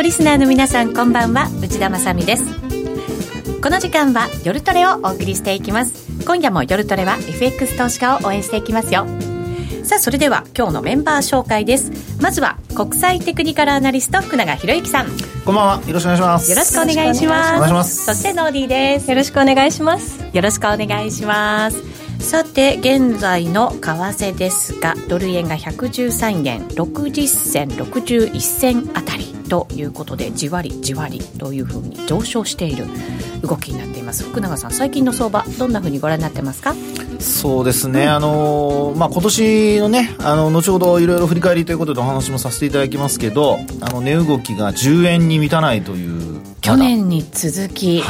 のリスナーの皆さんこんばんは。内田まさです。この時間は夜トレをお送りしていきます。今夜も夜トレは FX 投資家を応援していきますよ。さあそれでは今日のメンバー紹介です。まずは国際テクニカルアナリスト福永博之さん。こんばんは。よろしくお願いします。よろしくお願いします。お願いします。そしてノーディーです。よろしくお願いします。よろしくお願いします。さて現在の為替ですがドル円が113円60銭61銭あたりということでじわりじわりというふうに上昇している動きになっています。福永さん最近の相場どんなふうにご覧になってますか？そうですね、うん、あのまあ、今年のねあの後ほどいろいろ振り返りということでお話もさせていただきますけどあの値動きが10円に満たないという去年に続き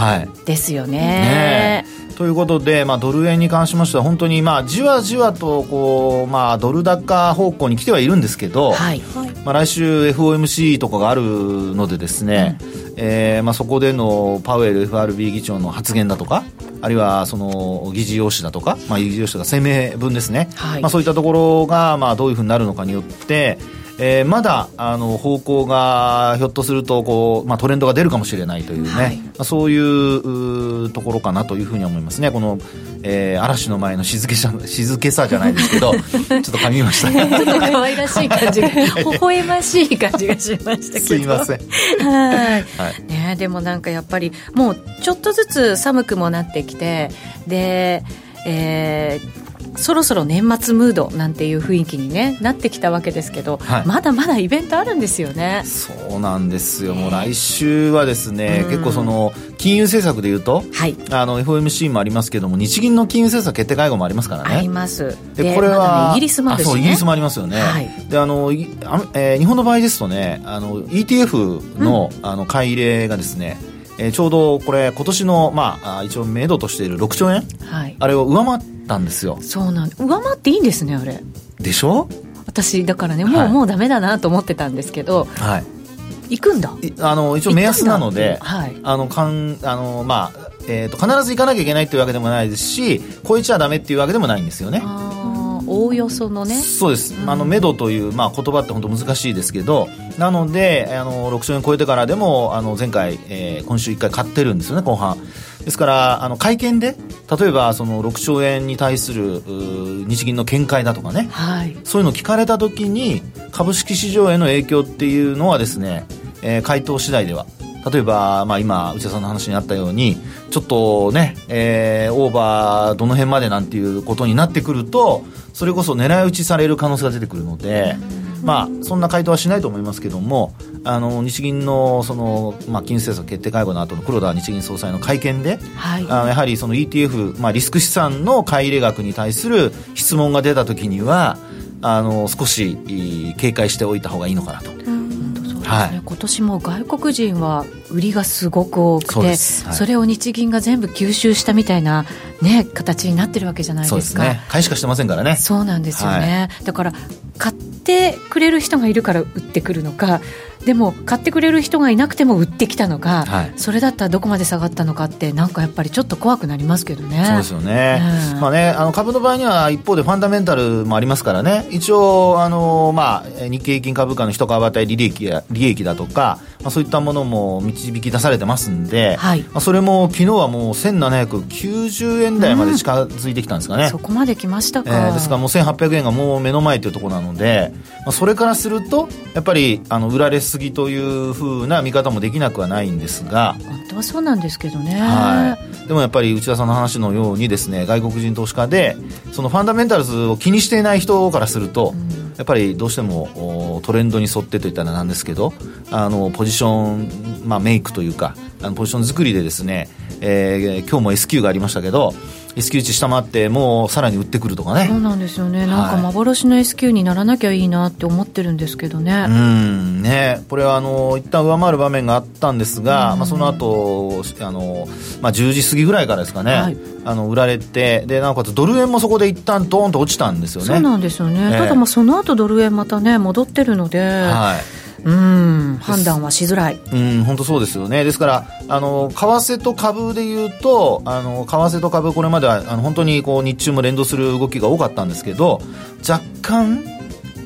ですよね。はいねということで、まあ、ドル円に関しましては本当にまあじわじわとこう、まあ、ドル高方向に来てはいるんですけど、はい、まあ、来週 FOMC とかがあるのでですね、うん、えー、まあ、そこでのパウエル FRB 議長の発言だとかあるいはその議事要旨だとか、まあ、議事要旨が声明文ですね、はい、まあ、そういったところがまあどういうふうになるのかによってえー、まだあの方向がひょっとするとこう、まあ、トレンドが出るかもしれないというね、はい、まあ、そういうところかなというふうに思いますね。この、えー、嵐の前の静けさ静けさじゃないですけど ちょっと噛みました。ね ちょっと可愛らしい感じが 微笑ましい感じがしましたけど。すいません。はい、ね、でもなんかやっぱりもうちょっとずつ寒くもなってきてでえー、そろそろ年末ムードなんていう雰囲気に、ね、なってきたわけですけど、はい、まだまだイベントあるんですよね。そうなんですよ、もう来週はですね、うん、結構その金融政策でいうと、はい、あの FOMC もありますけども日銀の金融政策決定会合もありますからね。あります。でこれは、まね、イギリスもあるし、ね、そうイギリスもありますよね、はい、であのあ、えー、日本の場合ですとねあの ETF の,、あの買い入れがですね、えー、ちょうどこれ今年のまあ一応目処としている6兆円、はい、あれを上回ったんですよ。そうなん上回っていいんですねあれ。でしょ？私だからねもう、はい、もうダメだなと思ってたんですけど、はい、行くんだ。あの一応目安なので、はい、あのかんあのまあえーと、必ず行かなきゃいけないっていうわけでもないですし超えちゃダメっていうわけでもないんですよね。おおよそのね。そうです、うん、あの目処という、まあ、言葉って本当難しいですけどなのであの6兆円超えてからでもあの前回、えー、今週1回買ってるんですよね後半。ですからあの会見で例えばその6兆円に対する日銀の見解だとかね、はい、そういうのを聞かれた時に株式市場への影響っていうのはですね、えー、回答次第では。例えば、まあ、今内田さんの話にあったようにちょっとね、えー、オーバーどの辺までなんていうことになってくるとそれこそ狙い撃ちされる可能性が出てくるので、まあ、そんな回答はしないと思いますけどもあの日銀のその、まあ、金融政策決定会合の後の黒田日銀総裁の会見で、はい、あのやはりその ETF、まあ、リスク資産の買い入れ額に対する質問が出た時にはあの少し警戒しておいた方がいいのかなと。はい、今年も外国人は売りがすごく多くてそはい、それを日銀が全部吸収したみたいな、ね、形になってるわけじゃないですか。すね、買いしかしてませんからね。そうなんですよね、はい、だから買ってくれる人がいるから売ってくるのかでも買ってくれる人がいなくても売ってきたのか、はい、それだったらどこまで下がったのかってなんかやっぱりちょっと怖くなりますけどね。そうですよね。うん、まあね、あの株の場合には一方でファンダメンタルもありますからね。一応あの、まあ、日経平均株価の一株当たり利益や利益だとか、まあ、そういったものも導き出されてますんで、はい、まあ、それも昨日はもう1790円台まで近づいてきたんですかね、うん、そこまで来ましたか、えー、ですからもう1800円がもう目の前というところなので、まあ、それからするとやっぱりあの売られすぎというふうな見方もできなくはないんですが。本当はそうなんですけどね、はい、でもやっぱり内田さんの話のようにですね外国人投資家でそのファンダメンタルズを気にしていない人からすると、うん、やっぱりどうしてもトレンドに沿ってといったらなんですけどあのポジション、まあ、メイクというかあのポジション作りでですね、えー、今日も S q がありましたけど S q 値下回ってもうさらに売ってくるとかね。そうなんですよね、なんか幻の S q にならなきゃいいなって思ってるんですけどね。うん。ね。これはあの一旦上回る場面があったんですが、まあ、その後あの、まあ10時過ぎぐらいからですかね、はい、あの売られてでなおかつドル円もそこで一旦ドーンと落ちたんですよね。そうなんですよね、えー、ただまあその後ドル円またね戻ってるので、はいうん判断はしづらい。うん本当そうですよね。ですからあの為替と株でいうとあの為替と株これまではあの本当にこう日中も連動する動きが多かったんですけど若干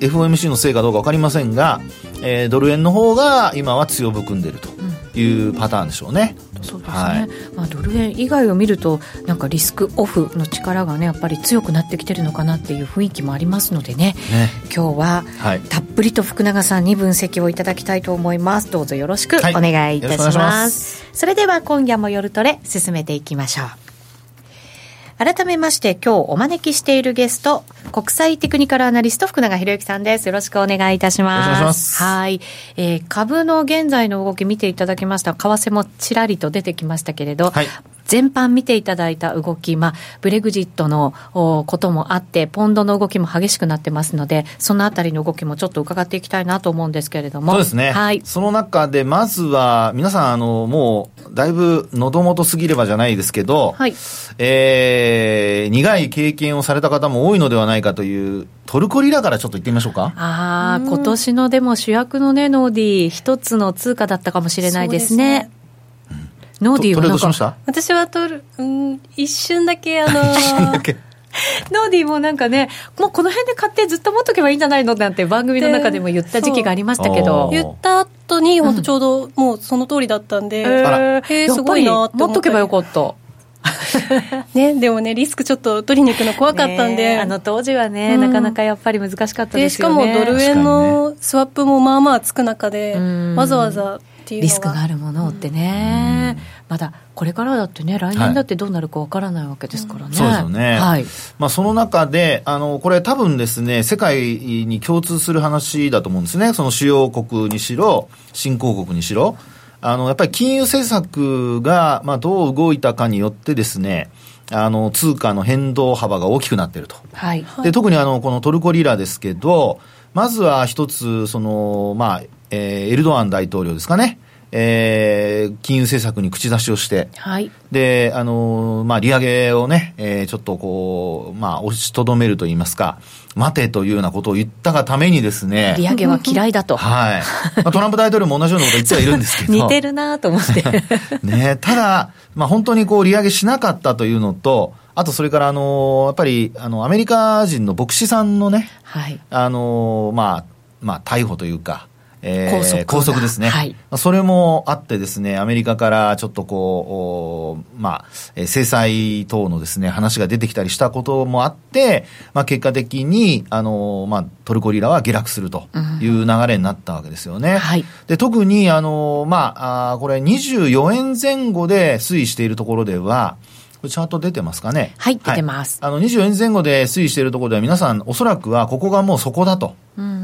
FOMC のせいかどうか分かりませんが、えー、ドル円の方が今は強含んでると。いうパターンでしょうね。そうですね、はい、まあ、ドル円以外を見るとなんかリスクオフの力がねやっぱり強くなってきてるのかなっていう雰囲気もありますのでね、ね、今日は、たっぷりと福永さんに分析をいただきたいと思います。どうぞよろしくお願いいたします。はい、それでは今夜も夜トレ進めていきましょう。改めまして今日お招きしているゲスト、国際テクニカルアナリスト福永博之さんです。よろしくお願いいたします。はい。えー、株の現在の動き見ていただきました。為替もちらりと出てきましたけれど、はい、全般見ていただいた動き、まあ、ブレグジットのこともあって、ポンドの動きも激しくなってますので、そのあたりの動きもちょっと伺っていきたいなと思うんですけれども。そうですね。はい。その中で、まずは、皆さん、あの、もう、だいぶ喉元すぎればじゃないですけど、はい。えー、苦い経験をされた方も多いのではないかという、トルコリラからちょっと言ってみましょうか。ああ、今年のでも主役のね、ノーディー、一つの通貨だったかもしれないですね。ノーディーはなんか私は取る、うん、一瞬だけあのーノーディーもなんかね、もうこの辺で買ってずっと持っとけばいいんじゃないの？なんて番組の中でも言った時期がありましたけど。言った後に、本当ちょうどもうその通りだったんで、うん、えー、すごいなって。持っとけばよかった。ね、でもね、リスクちょっと取りに行くの怖かったんで、あの当時はね、うん、なかなかやっぱり難しかったですよね。しかもドル円のスワップもまあまあつく中で、わざわざリスクがあるものってね、まだこれからだってね、来年だってどうなるかわからないわけですからね。そうですよね。はい。まあ、その中で、あの、これ多分ですね、世界に共通する話だと思うんですね。その主要国にしろ、新興国にしろ。あの、やっぱり金融政策が、まあ、どう動いたかによってですね、あの、通貨の変動幅が大きくなっていると。はい。で、特にあの、このトルコリラですけど、まずは一つ、その、まあ、えー、エルドアン大統領ですかね。えー、金融政策に口出しをして、はい、で、あのまあ、利上げをね、えー、ちょっとこう、まあ、押しとどめると言いますか、待てというようなことを言ったがためにですね。利上げは嫌いだと。はい。まあ、トランプ大統領も同じようなこと言ってはいるんですけど。似てるなと思って。ねただ、まあ、本当にこう、利上げしなかったというのと、あとそれからあのやっぱりあのアメリカ人の牧師さんのね、はい、あのまあまあ逮捕というか、えー、拘束ですね、はい、それもあってですね、アメリカからちょっとこう、まあ、制裁等のですね、話が出てきたりしたこともあって、まあ、結果的に、あの、まあ、トルコリラは下落するという流れになったわけですよね。うんはい、で、特に、あの、まあ、あこれ24円前後で推移しているところでは、チャート出てますかね？はい、出てます。あの、24円前後で推移しているところでは皆さん、おそらくはここがもうそこだと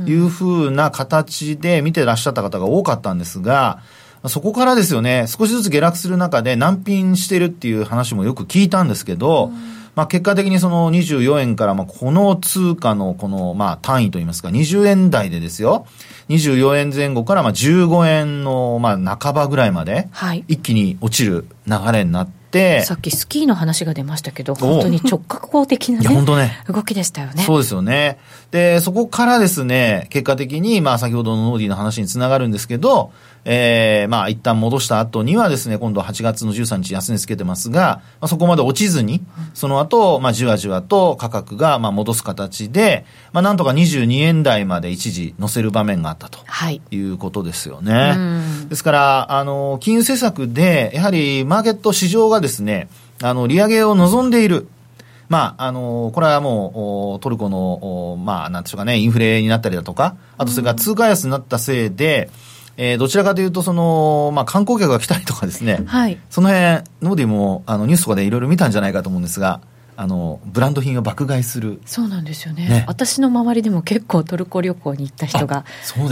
いうふうな形で見てらっしゃった方が多かったんですが、そこからですよね、少しずつ下落する中で難品してるっていう話もよく聞いたんですけど、うん。まあ、結果的にその24円から、まあ、この通貨のこの、まあ、単位といいますか、20円台でですよ、24円前後からまあ15円の、まあ、半ばぐらいまで、一気に落ちる流れになって、、さっきスキーの話が出ましたけど、本当に直角行的な、ね、本当ね動きでしたよね。そうですよね。で、そこからですね、結果的に、まあ先ほどのノーディーの話につながるんですけど、えー、まあ一旦戻した後にはですね、今度8月の13日安値つけてますが、まあ、そこまで落ちずに、その後、まあじわじわと価格がまあ戻す形で、まあなんとか22円台まで一時乗せる場面があったということですよね。はい、ですから、あの、金融政策で、やはりマーケット市場がですね、あの、利上げを望んでいる。まあ、あの、これはもう、トルコの、まあ、なんでしょうかね、インフレになったりだとか、あとそれから通貨安になったせいで、えー、どちらかというと、その、まあ、観光客が来たりとかですね、はい、その辺、ノーディも、あの、ニュースとかでいろいろ見たんじゃないかと思うんですが、あのブランド品を爆買いする。そうなんですよね、ね、私の周りでも結構トルコ旅行に行った人が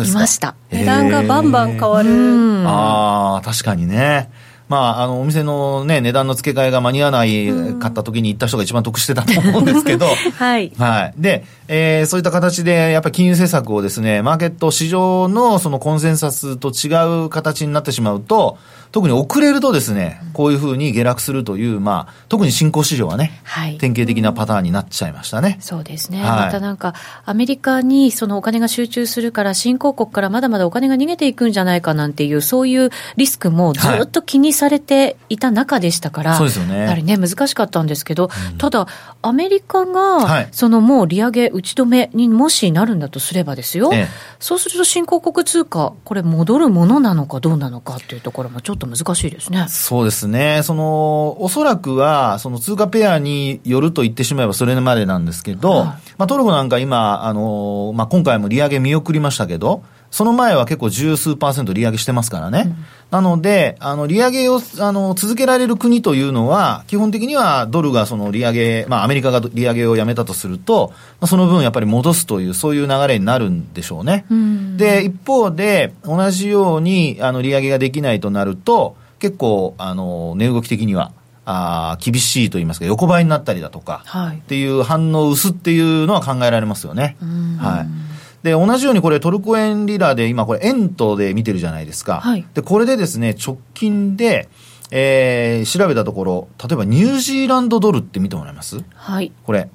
いました。値段がバンバン変わる。ああ確かにねまあ、あの、お店のね、値段の付け替えが間に合わない買った時に行った人が一番得してたと思うんですけど、はい。はい。で、えー、そういった形で、やっぱり金融政策をですね、マーケット、市場のそのコンセンサスと違う形になってしまうと、特に遅れるとですね、こういうふうに下落するという、まあ、特に新興市場はね、はい、典型的なパターンになっちゃいましたね。そうですね。はい、またなんか、アメリカにそのお金が集中するから、新興国からまだまだお金が逃げていくんじゃないかなんていう、そういうリスクもずっと気にされていた中でしたから、そうですよね。やはりね、難しかったんですけど、うん、ただ、アメリカが、はい、そのもう利上げ打ち止めにもしなるんだとすればですよ、ええ、そうすると新興国通貨、これ戻るものなのかどうなのかっていうところもちょっと難しいですね。そうですね。その、おそらくは、その通貨ペアによると言ってしまえばそれまでなんですけど、はい、まあトルコなんか今、あの、まあ今回も利上げ見送りましたけど、その前は結構十数パーセント利上げしてますからね。うん、なので、あの、利上げを、あの、続けられる国というのは、基本的にはドルがその利上げ、まあアメリカが利上げをやめたとすると、まあ、その分やっぱり戻すという、そういう流れになるんでしょうね。うん、で、一方で、同じように、あの、利上げができないとなると、結構、あの、値動き的には、あ厳しいと言いますか、横ばいになったりだとか、はい、っていう反応薄っていうのは考えられますよね。はい。で、同じようにこれトルコ円リラで今これ円とで見てるじゃないですか。はい、で、これでですね、直近で、えー、調べたところ、例えばニュージーランドドルって見てもらえます？はい。これ。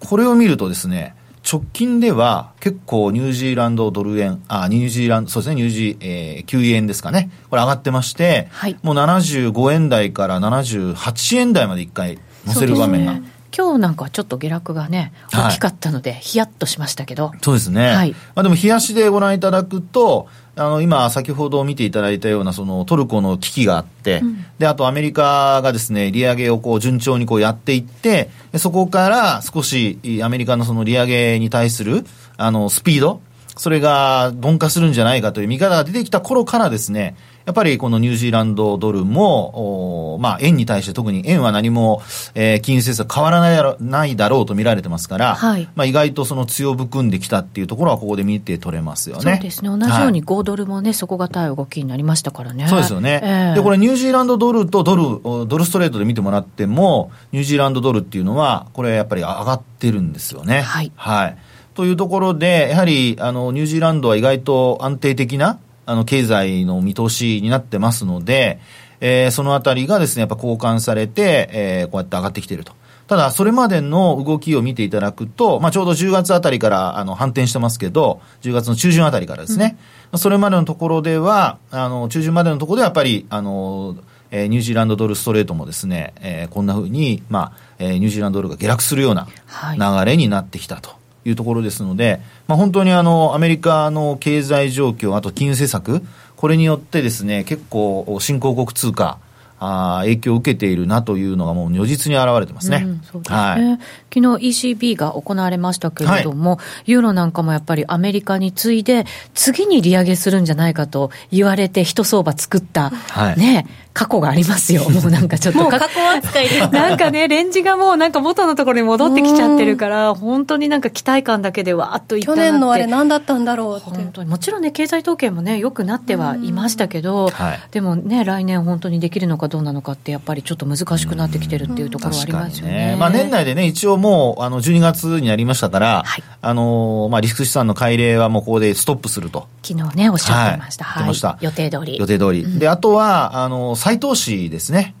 これを見るとですね、直近では結構ニュージーランドドル円、あ、ニュージーランド、そうですね、ニュージー、えー、9円ですかね。これ上がってまして、はい、もう75円台から78円台まで一回乗せる場面が。今日なんかはちょっと下落がね、大きかったので、はい、ヒヤッとしましたけど。そうですね。はい。まあでも、冷やしでご覧いただくと、あの、今、先ほど見ていただいたような、その、トルコの危機があって、うん、で、あとアメリカがですね、利上げをこう、順調にこうやっていって、そこから少し、アメリカのその利上げに対する、あの、スピード、それが鈍化するんじゃないかという見方が出てきた頃からですね、やっぱりこのニュージーランドドルも、まあ、円に対して特に円は何も、えー、金融政策変わらないだろないだろうと見られてますから、はい、まあ、意外とその強含んできたっていうところはここで見て取れますよね。そうですね。同じように5ドルもね、はい、底堅い動きになりましたからね。そうですよね。えー、で、これニュージーランドドルとドル、ドルストレートで見てもらっても、ニュージーランドドルっていうのは、これやっぱり上がってるんですよね。はい。はい。というところで、やはり、あの、ニュージーランドは意外と安定的な、あの、経済の見通しになってますので、えー、そのあたりがですね、やっぱ交換されて、えー、こうやって上がってきていると。ただ、それまでの動きを見ていただくと、まあ、ちょうど10月あたりからあの反転してますけど、10月の中旬あたりからですね、うん、それまでのところでは、あの中旬までのところではやっぱり、あのえー、ニュージーランドドルストレートもですね、えー、こんなふうに、まあえー、ニュージーランドドルが下落するような流れになってきたと。はいいうところですので、まあ、本当にあのアメリカの経済状況、あと金融政策、これによってですね、結構、新興国通貨、あ影響を受けているなというのがもう如実に現れてますね。うん、すね。はい、昨日 ECB が行われましたけれども、はい、ユーロなんかもやっぱりアメリカに次いで、次に利上げするんじゃないかと言われて、一相場作った、はい、ね、過去がありますよ。もうなんかちょっと。もう過去扱いで なんかね、レンジがもうなんか元のところに戻ってきちゃってるから、本当になんか期待感だけでわーっといった去年のあれ何だったんだろうって。本当に。もちろんね、経済統計もね、良くなってはいましたけど、でもね、来年本当にできるのかどうなのかって、やっぱりちょっと難しくなってきてるっていうところはありますよね。ねまあ年内でね、一応もう、あの、12月になりましたから、はい、あの、まあリスク資産の改例はもうここでストップすると。昨日ね、おっしゃってました。はい。はい、予定通り。予定通り。うん、で、あとは、あの、再投資ですね。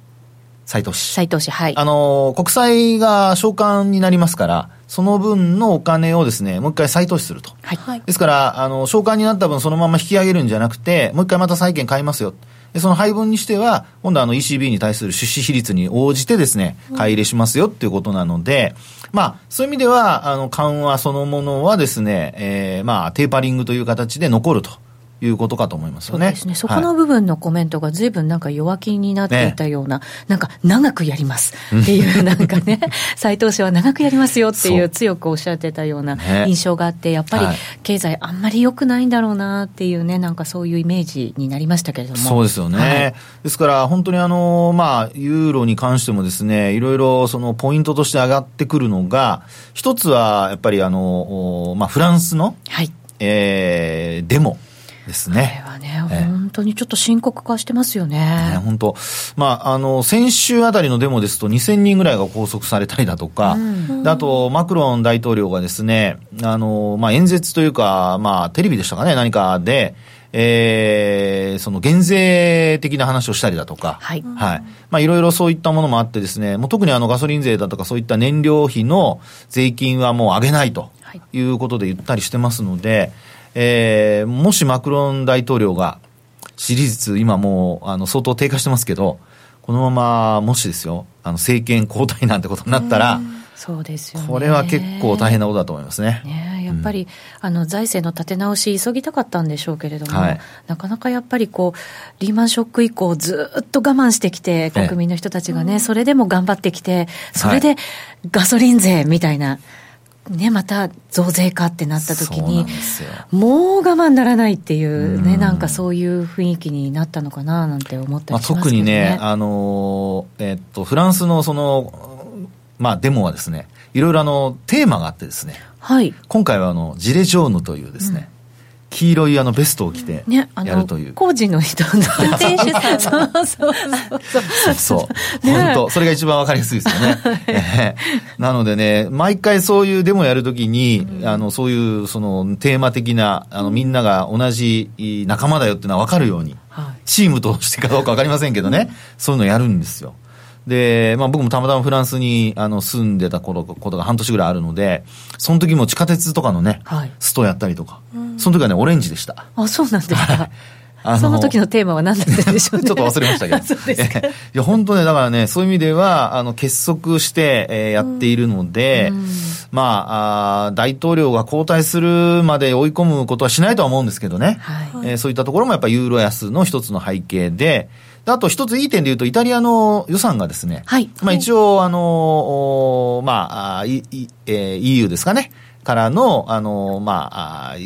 再投資。再投資、はい。あの、国債が償還になりますから、その分のお金をですね、もう一回再投資すると。はい。ですから、あの、償還になった分そのまま引き上げるんじゃなくて、もう一回また債券買いますよ。で、その配分にしては、今度あの ECB に対する出資比率に応じてですね、買い入れしますよっていうことなので、まあ、そういう意味では、あの、緩和そのものはですね、えー、まあ、テーパリングという形で残ると。いうことかと思いますよね。そうですね。そこの部分のコメントが随分なんか弱気になっていたような、ね、なんか長くやりますっていうなんかね、斉藤氏は長くやりますよっていう強くおっしゃってたような印象があって、やっぱり経済あんまり良くないんだろうなっていうね、なんかそういうイメージになりましたけれども。そうですよね。はい、ですから本当にあの、まあ、ユーロに関してもですね、いろいろそのポイントとして上がってくるのが、一つはやっぱりあの、まあ、フランスの、はい、えー、デモ。ですね。これはね、本当にちょっと深刻化してますよね。ね本当。まあ、あの、先週あたりのデモですと2000人ぐらいが拘束されたりだとか、うん、あと、マクロン大統領がですね、あの、まあ、演説というか、まあ、テレビでしたかね、何かで、えー、その減税的な話をしたりだとか、はい。はい。まあ、いろいろそういったものもあってですね、もう特にあのガソリン税だとかそういった燃料費の税金はもう上げないということで言ったりしてますので、えー、もしマクロン大統領が、支持率、今もう、あの、相当低下してますけど、このまま、もしですよ、あの、政権交代なんてことになったら、そうですよね。これは結構大変なことだと思いますね。ねやっぱり、うん、あの財政の立て直し、急ぎたかったんでしょうけれども、はい、なかなかやっぱりこう、リーマンショック以降、ずっと我慢してきて、国民の人たちがね、それでも頑張ってきて、それでガソリン税みたいな。ね、また増税かってなった時に、もう我慢ならないっていうね、うん、なんかそういう雰囲気になったのかななんて思ったりしますね、まあ、特にね、あのえっと、フランスのその、まあ、デモはですね、いろいろあの、テーマがあってですね、はい、今回はあの、ジレジョーヌというですね、うん黄色いあのベストを着てやるという、ね、工事の人の店主さん。そうそうそうそう。本当。それが一番わかりやすいですよね、えー、なのでね毎回そういうデモやるときに、うん、あのそういうそのテーマ的なあのみんなが同じ仲間だよっていうのは分かるように、はい、チームとしてかどうか分かりませんけどね、そういうのやるんですよで、まあ僕もたまたまフランスにあの住んでた頃ことが半年ぐらいあるので、その時も地下鉄とかのね、はい、ストやったりとか、その時はね、オレンジでした。あ、そうなんですか。のその時のテーマは何だったんでしょうね。ちょっと忘れましたけど。そうですか。いや、本当ね、だからね、そういう意味では、あの、結束して、えー、やっているので、うん、まああ、大統領が交代するまで追い込むことはしないとは思うんですけどね。はい、えー、そういったところもやっぱユーロ安の一つの背景で、あと一ついい点で言うと、イタリアの予算がですね、はい。まあ一応、あの、まあ、えー、EU ですかね、からの、あの、まあ、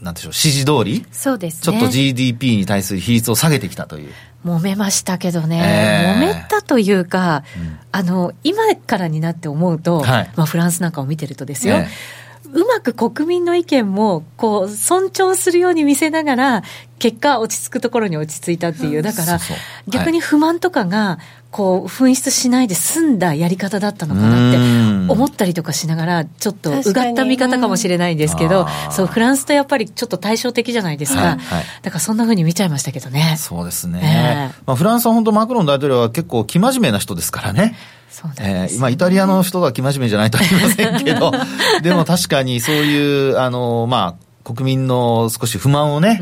なんでしょう、指示通り、そうです、ね、ちょっと GDP に対する比率を下げてきたという。揉めましたけどね、えー、揉めたというか、うん、あの、今からになって思うと、はい、まあフランスなんかを見てるとですよ、えーうまく国民の意見もこう尊重するように見せながら、結果、落ち着くところに落ち着いたっていう、だから、逆に不満とかが、こう、紛失しないで済んだやり方だったのかなって思ったりとかしながら、ちょっとうがった見方かもしれないんですけど、そう、フランスとやっぱりちょっと対照的じゃないですか。だからそんなふうに見ちゃいましたけどね。そうですね。えー、まあ、フランスは本当マクロン大統領は結構生真面目な人ですからね。そうえー、まあ、イタリアの人は生真面目じゃないとは言いませんけど、でも確かにそういう、あの、まあ、国民の少し不満をね、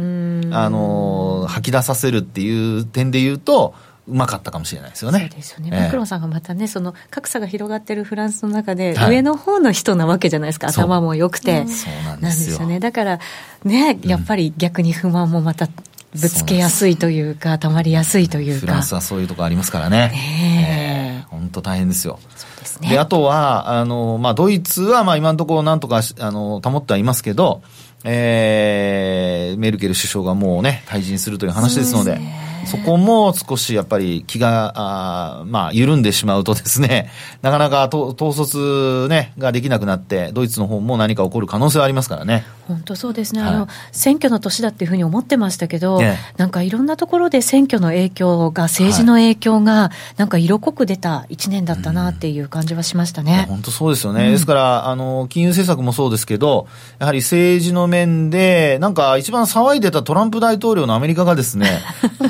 あの、吐き出させるっていう点で言うと、うまかったかもしれないですよね。そうですよね。マクロンさんがまたね、その格差が広がってるフランスの中で、上の方の人なわけじゃないですか。頭も良くて。そうなんですよね。だから、ね、やっぱり逆に不満もまたぶつけやすいというか、たまりやすいというか。フランスはそういうとこありますからね。ね本、当、大変ですよ。ですね。で、あとは、あの、まあ、ドイツは、まあ、今のところなんとか、あの、保ってはいますけど、えー、メルケル首相がもうね、退陣するという話ですので、そこも少しやっぱり気が、あまあ、緩んでしまうとですね、なかなか統率ね、ができなくなって、ドイツの方も何か起こる可能性はありますからね。本当そうですね、はい、あの選挙の年だっていうふうに思ってましたけど、ね、なんかいろんなところで選挙の影響が、政治の影響が、なんか色濃く出た1年だったなっていう感じはしましたね。本当そうですよね、うん、ですからあの、金融政策もそうですけど、やはり政治の面で、なんか一番騒いでたトランプ大統領のアメリカがですね、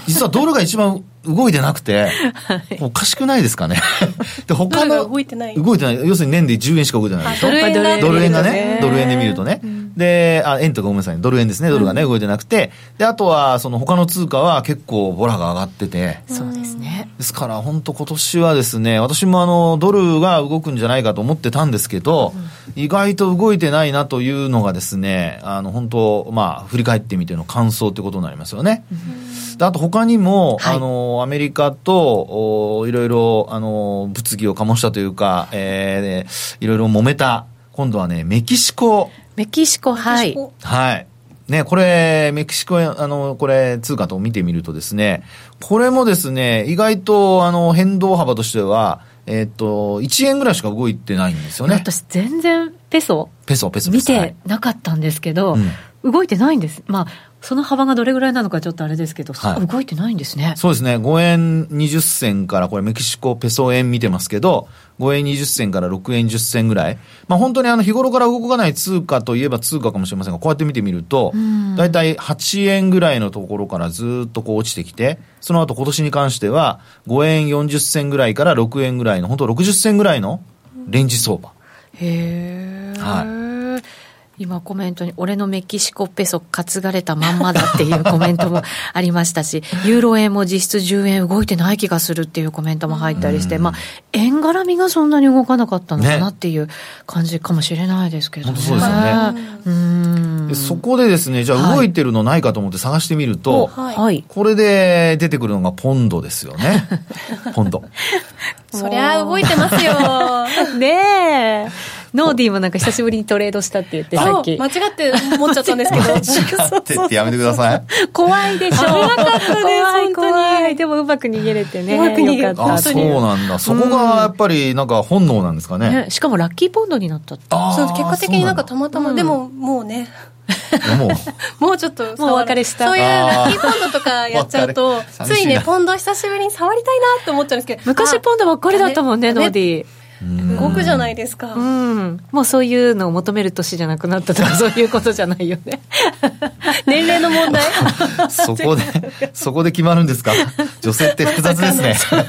実 はドルが一番動いてなくて、はい、おかしくないですかね？で、他の。動いてない。動いてない。要するに年で10円しか動いてないでしょ？ドル円がね、ドル円で見るとね。うん、で、あ、円とかごめんなさい、ドル円ですね、ドルがね、動いてなくて。で、あとは、その他の通貨は結構ボラが上がってて。そうですね。ですから、本当今年はですね、私もあの、ドルが動くんじゃないかと思ってたんですけど、うん、意外と動いてないなというのがですね、あの、本当まあ、振り返ってみての感想ということになりますよね。うん、であと他にも、はい、あの、アメリカと、おいろいろ、あの、物議を醸したというか、えー、いろいろ揉めた、今度はね、メキシコ。メキシコ、はい。はい。ね、これ、メキシコ、あの、これ、通貨と見てみるとですね、これもですね、意外と、あの、変動幅としては、えっ、と、1円ぐらいしか動いてないんですよね。私、全然、ペソペソ、ペソ、見てなかったんですけど、はいうん、動いてないんです。まあ、その幅がどれぐらいなのかちょっとあれですけど、はい、動いてないんですね。そうですね。5円20銭から、これメキシコペソ円見てますけど、5円20銭から6円10銭ぐらい。まあ本当にあの日頃から動かない通貨といえば通貨かもしれませんが、こうやって見てみると、だいたい8円ぐらいのところからずっとこう落ちてきて、その後今年に関しては5円40銭ぐらいから6円ぐらいの、本当60銭ぐらいのレンジ相場。へー。はい。今コメントに、俺のメキシコペソ担がれたまんまだっていうコメントもありましたし、ユーロ円も実質10円動いてない気がするっていうコメントも入ったりして、まあ、円絡みがそんなに動かなかったのかなっていう感じかもしれないですけどね。本当そうですよね。うんそこでですね、じゃあ動いてるのないかと思って探してみると、はい、はい、これで出てくるのがポンドですよね。ポンド。そりゃ動いてますよ。ねえ。ノーディーもなんか久しぶりにトレードしたって言って、さっき。間違って思っちゃったんですけど。間違ってってやめてください。怖いでしょ。危なかったです、怖い怖い。でもうまく逃げれてね。うまく逃げた。あ、そうなんだ。そこがやっぱりなんか本能なんですかね。しかもラッキーポンドになったって。そう、結果的になんかたまたま、でももうね。も うもうちょっともうお別れしたそういうラッキーポンドとかやっちゃうとついねポンド久しぶりに触りたいなって思っちゃうんですけど昔ポンドばっかりだったもんねノーディー動くじゃないですか、うん、もうそういうのを求める年じゃなくなったとか そういうことじゃないよね。年齢の問題？そこでそこで決まるんですか？女性って複雑ですね。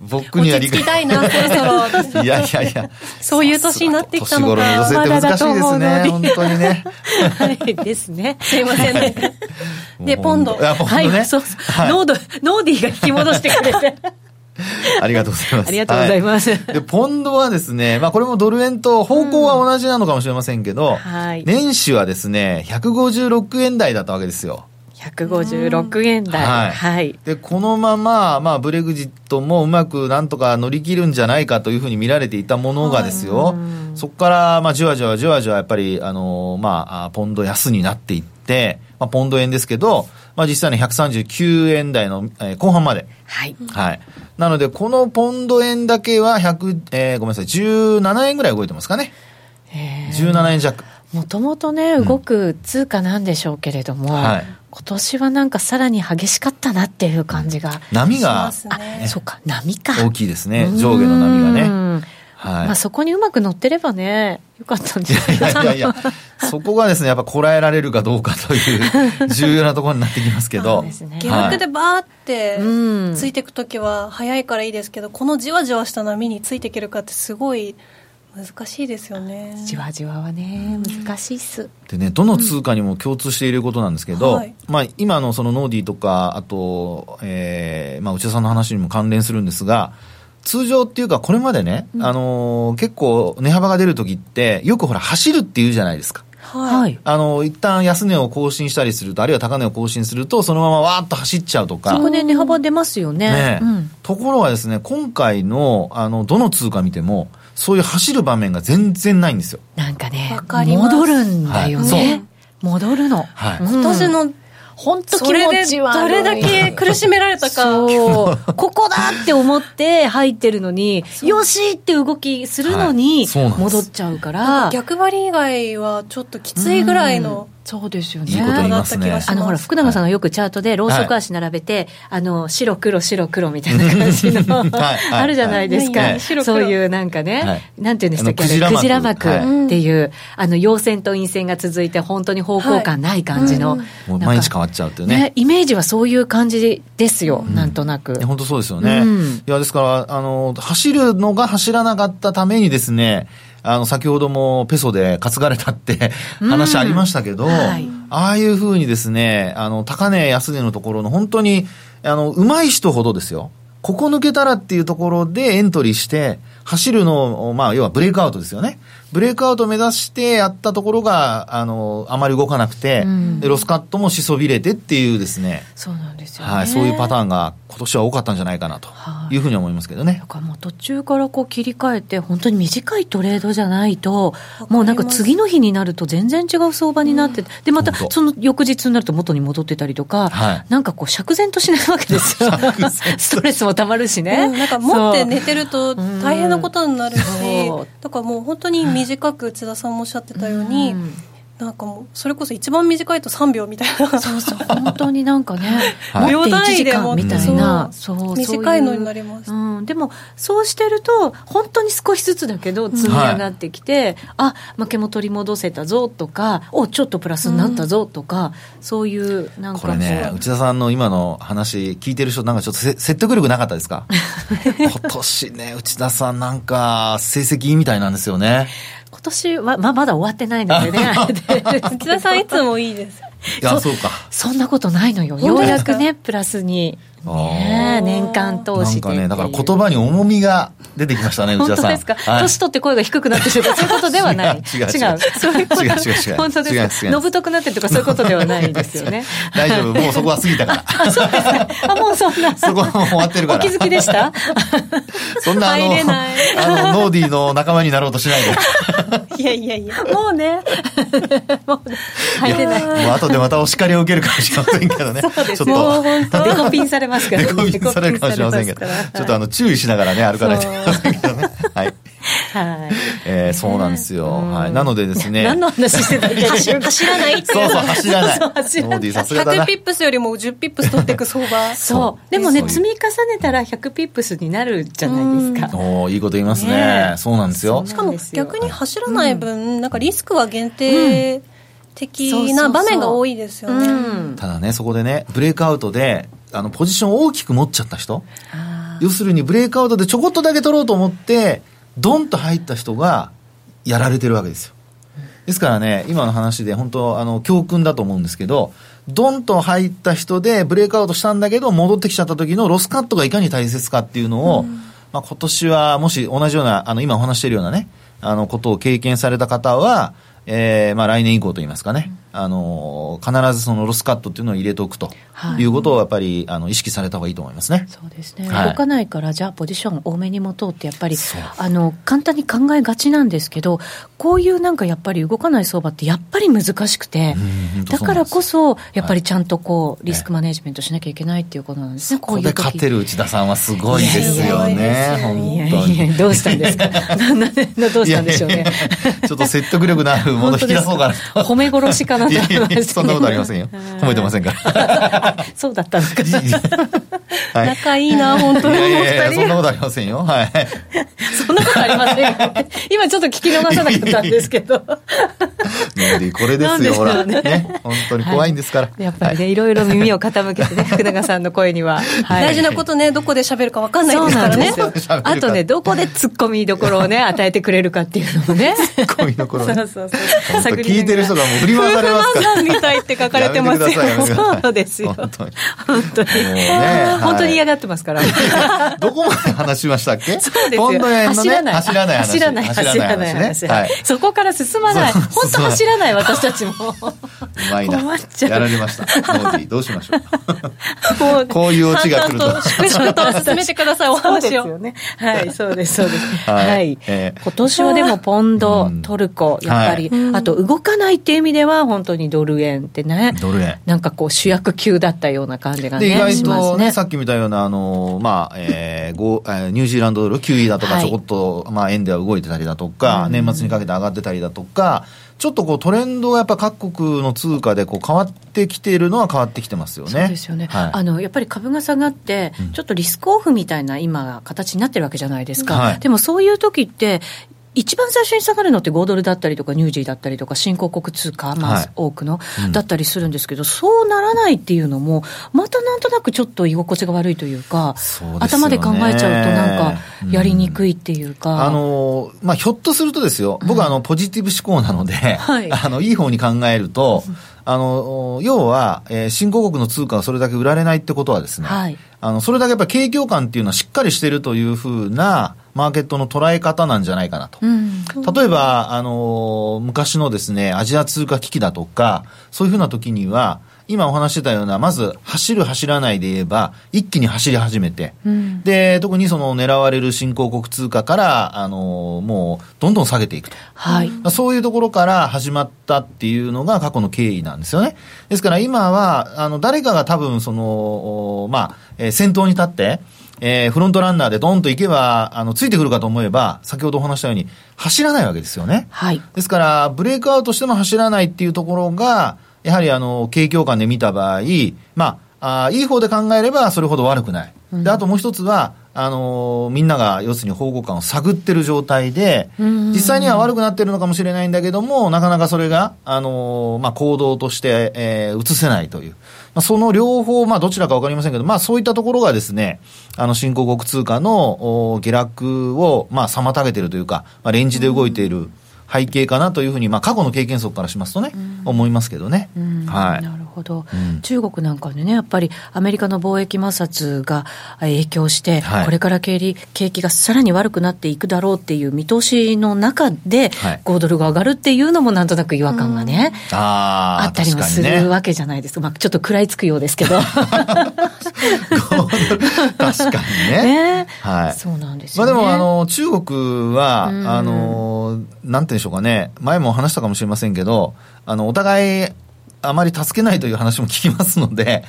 僕には理解たいなそろそろ。いやいやいや。そういう年になってきたのか。年頃の女性って難しいですね。本当にね。はいですね。すいませんね。でポンド。ポンドね、はい、そう、はい、ノードノーディーが引き戻してくれて ありがとうございます。ありがとうございます。はい、で、ポンドはですね、まあこれもドル円と方向は同じなのかもしれませんけど、うん。はい、年始はですね、156円台だったわけですよ。156円台、はい、はい、でこのまま、まあ、ブレグジットもうまくなんとか乗り切るんじゃないかというふうに見られていたものがですよ、はい、そこから、まあ、じわじわじわじわやっぱり、あのまあ、ポンド安になっていって、まあ、ポンド円ですけど、まあ、実際に139円台の、えー、後半まで。はい。はい。なので、このポンド円だけは100、えー、ごめんなさい、17円ぐらい動いてますかね。17円弱。もともとね、動く通貨なんでしょうけれども、うんはい、今年はなんかさらに激しかったなっていう感じが。波が、ね、あ、そうか、波か。大きいですね。上下の波がね。はい、まあそこにうまく乗ってればね、よかったんじゃないかいやいやいや、そこがですね、やっぱこらえられるかどうかという 重要なところになってきますけど。ね、下落でバーってついていくときは早いからいいですけど、このじわじわした波についていけるかってすごい難しいですよね。じわじわはね難しいっす。でねどの通貨にも共通していることなんですけど、うんはい、まあ、今のそのノーディーとかあと、えーまあ、内田さんの話にも関連するんですが通常っていうか、これまでね、うん、あのー、結構値幅が出るときって、よくほら、走るっていうじゃないですか。はい。あの、一旦安値を更新したりすると、あるいは高値を更新すると、そのままわーっと走っちゃうとか。そこで値幅出ますよね。ね、うん、ところがですね、今回の、あの、どの通貨見ても、そういう走る場面が全然ないんですよ。なんかね、戻るんだよね。はい、戻るの。はい、今年の本当気持ちはどれだけ苦しめられたか。そう。ここだって思って入ってるのに、よしって動きするのに、戻っちゃうから。逆張り以外はちょっときついぐらいの。そうですよね。いいこと言いますね。あの、ほら、福永さんがよくチャートで、ローソク足並べて、はい、あの、白黒白黒みたいな感じの、あるじゃないですか。はい、そういうなんかね、はい、なんていうんでしたっけ、クジラ幕っていう、あの、陽線と陰線が続いて、本当に方向感ない感じの。もう毎日変わっちゃうっていうね。イメージはそういう感じですよ、なんとなく。本当そうですよね。いや、ですから、あの、走るのが走らなかったためにですね、あの、先ほどもペソで担がれたって話ありましたけど、はい、ああいうふうにですね、あの、高値安値のところの本当に、あの、上手い人ほどですよ。ここ抜けたらっていうところでエントリーして、走るの、まあ、要はブレイクアウトですよね。ブレイクアウトを目指してやったところが、あの、あまり動かなくて、うん、で、ロスカットもしそびれてっていうですね。そうなんですよ、ね、はい、そういうパターンが今年は多かったんじゃないかなとい。うふうに思いますけどね。だからもう途中からこう切り替えて、本当に短いトレードじゃないと、もうなんか次の日になると全然違う相場になって、うん、で、またその翌日になると元に戻ってたりとか、はい、なんかこう釈然としないわけですよ。ストレスもたまるしね。うん、なんか持って寝てると大変なことになるし、だからもう本当に短く津田さんもおっしゃってたように、うん。なんかもうそれこそ一番短いと3秒みたいな。そうそう。本当になんかね 秒単位でもみたいな。そう。短いのになります、うん、でもそうしてると本当に少しずつだけど積み上がってきて、はい、あ負けも取り戻せたぞとかおちょっとプラスになったぞとか、うん、そういうなんかこれね内田さんの今の話聞いてる人なんかちょっと説得力なかったですか？今年ね内田さんなんか成績いいみたいなんですよね今年は、まあ、まだ終わってないのでね。内 田さんいつもいいです。いやそうか。そんなことないのよ。ようやくねプラスにね年間通してなんかねだから言葉に重みが出てきましたね内田さん本当ですか、はい、年取って声が低くなってるとかそういうことではない。違う違う。そういうこと。違う違う違う。本当ですか？のぶとくなってるとかそういうことではないですよね。大丈夫。もうそこは過ぎたから。あそうですか。あもうそんな。そこはもう終わってるから。お気づきでした？そんなあのあのノーディーの仲間になろうとしないで。いやいやいや。もうね。もうね。入れない。もう後でまたお叱りを受けるかもしれませんけどね。そうです。ちょっと。デコピンされますからデ コピンされるかもしれませんけど、ちょっとあの注意しながらね歩かないと。いけませんけどねはい。はい、えー、そうなんですよ、はい、なのでですね。何の話してたっけ走らないってそうそう走らない。そう走らない。ノーディーさすがだな。100ピップスよりも10ピップス取っていく相場。そう。でもね積み重ねたら100ピップスになるじゃないですか。おおいいこと言いますね。そうなんですよ。しかも逆に走らない分、うん、なんかリスクは限定的な場面が多いですよね、うん、ただねそこでねブレイクアウトであのポジションを大きく持っちゃった人。要するにブレイクアウトでちょこっとだけ取ろうと思ってドンと入った人がやられてるわけですよ。ですからね今の話で本当あの教訓だと思うんですけどドンと入った人でブレイクアウトしたんだけど戻ってきちゃった時のロスカットがいかに大切かっていうのを、うん、まあ、今年はもし同じようなあの今お話しているようなねあのことを経験された方はえー、まあ来年以降といいますかね、あの必ずそのロスカットっていうのを入れておくということをやっぱりあの意識された方がいいと思いますね。そうですね。はい、動かないからじゃあポジション多めに持とうってやっぱりあの簡単に考えがちなんですけど、こういうなんかやっぱり動かない相場ってやっぱり難しくて、だからこそやっぱりちゃんとこうリスクマネジメントしなきゃいけないっていうことなんですね。ここで勝てる内田さんはすごいですよね。いやいやどうしたんですか？どうしたんでしょうね。ちょっと説得力のあるもの引き出そうかな褒め殺しかなと思いましそんなことありませんよ。褒めてませんから。そうだったのかな。仲いいな、本当に。いやいやいやそんなことありませんよ。はい。そんなことありませんよ。今ちょっと聞き逃さなかったんですけど。これですよ、ほら。ね。本当に怖いんですから。やっぱりね、いろいろ耳を傾けてね、福永さんの声には。大事なことね、どこで喋るか分かんないですからね。あとね、どこで突っ込みどころをね、与えてくれるかっていうのもね。突っ込みどころ。そうそうそう。聞いてる人がもう振り回されますから。みたいって書かれてますよ。そうですよ。本当に。本当に。本当に嫌がってますから。どこまで話しましたっけ？そうですよ。走らない。走らない話。走らない。走らない話。そこから進まない。本当走らない私たちも。うまいな。やられました。どうしましょう。こういうオチが来ると。粛々と進めてください、お話を。はい、そうです、そうです。はい。今年はでもポンド、トルコ、やっぱり、あと動かないっていう意味では、本当にドル円ってね。ドル円。なんかこう主役級だったような感じがね。意外とね、さっき見たような、あの、まあ、えー、ニュージーランドドル、9位だとかちょこっと、まあ円では動いてたりだとか、年末にかけて上がってたりだとか、ちょっとこうトレンドがやっぱ各国の通貨でこう変わってきているのは変わってきてますよね。そうですよね。はい、あのやっぱり株が下がって、ちょっとリスクオフみたいな今形になってるわけじゃないですか。はい、でもそういう時って一番最初に下がるのって5ドルだったりとかニュージーだったりとか新興国通貨、まあ、多くの、うん、だったりするんですけどそうならないっていうのもまたなんとなくちょっと居心地が悪いというか頭で考えちゃうとなんかやりにくいっていうか、うん、あのまあ、ひょっとするとですよ。僕はあのポジティブ思考なので、はい、あのいい方に考えると、あの要は、えー、新興国の通貨がそれだけ売られないってことはですね、はい、あのそれだけやっぱり景況感っていうのはしっかりしてるというふうなマーケットの捉え方なんじゃないかなと。うん、例えば、あの昔のですね、アジア通貨危機だとか、そういうふうな時には、今お話してたような、まず走る走らないで言えば、一気に走り始めて、うん、で、特にその狙われる新興国通貨から、あのもうどんどん下げていくと。はい。そういうところから始まったっていうのが過去の経緯なんですよね。ですから今は、あの、誰かが多分その、まあ、えー、先頭に立って、えー、フロントランナーでドンと行けば、あの、ついてくるかと思えば、先ほどお話したように、走らないわけですよね。はい。ですから、ブレイクアウトしても走らないっていうところが、やはりあの、景況感で見た場合、まあ、あいい方で考えればそれほど悪くない。で、あともう一つは、あのー、みんなが要するに方向感を探ってる状態で、実際には悪くなってるのかもしれないんだけども、なかなかそれが、あのー、まあ、行動として、えー、移せないという。まあ、その両方、まあ、どちらかわかりませんけど、まあ、そういったところがですね、あの、新興国通貨の下落を、まあ、妨げているというか、まあ、レンジで動いている背景かなというふうに、まあ、過去の経験則からしますとね、思いますけどね。はい、ほど、中国なんかでね、やっぱりアメリカの貿易摩擦が影響して、はい、これから景景気がさらに悪くなっていくだろうっていう見通しの中で、5ドルが上がるっていうのもなんとなく違和感がね、ああったりもするわけじゃないですか、まあ、ちょっと食らいつくようですけど。確かにね。ね。はい。そうなんですよ、ね、まあでも、あの、中国は、あの、なんていうんでしょうかね、前も話したかもしれませんけど、あの、お互い、あまり助けないという話も聞きますので、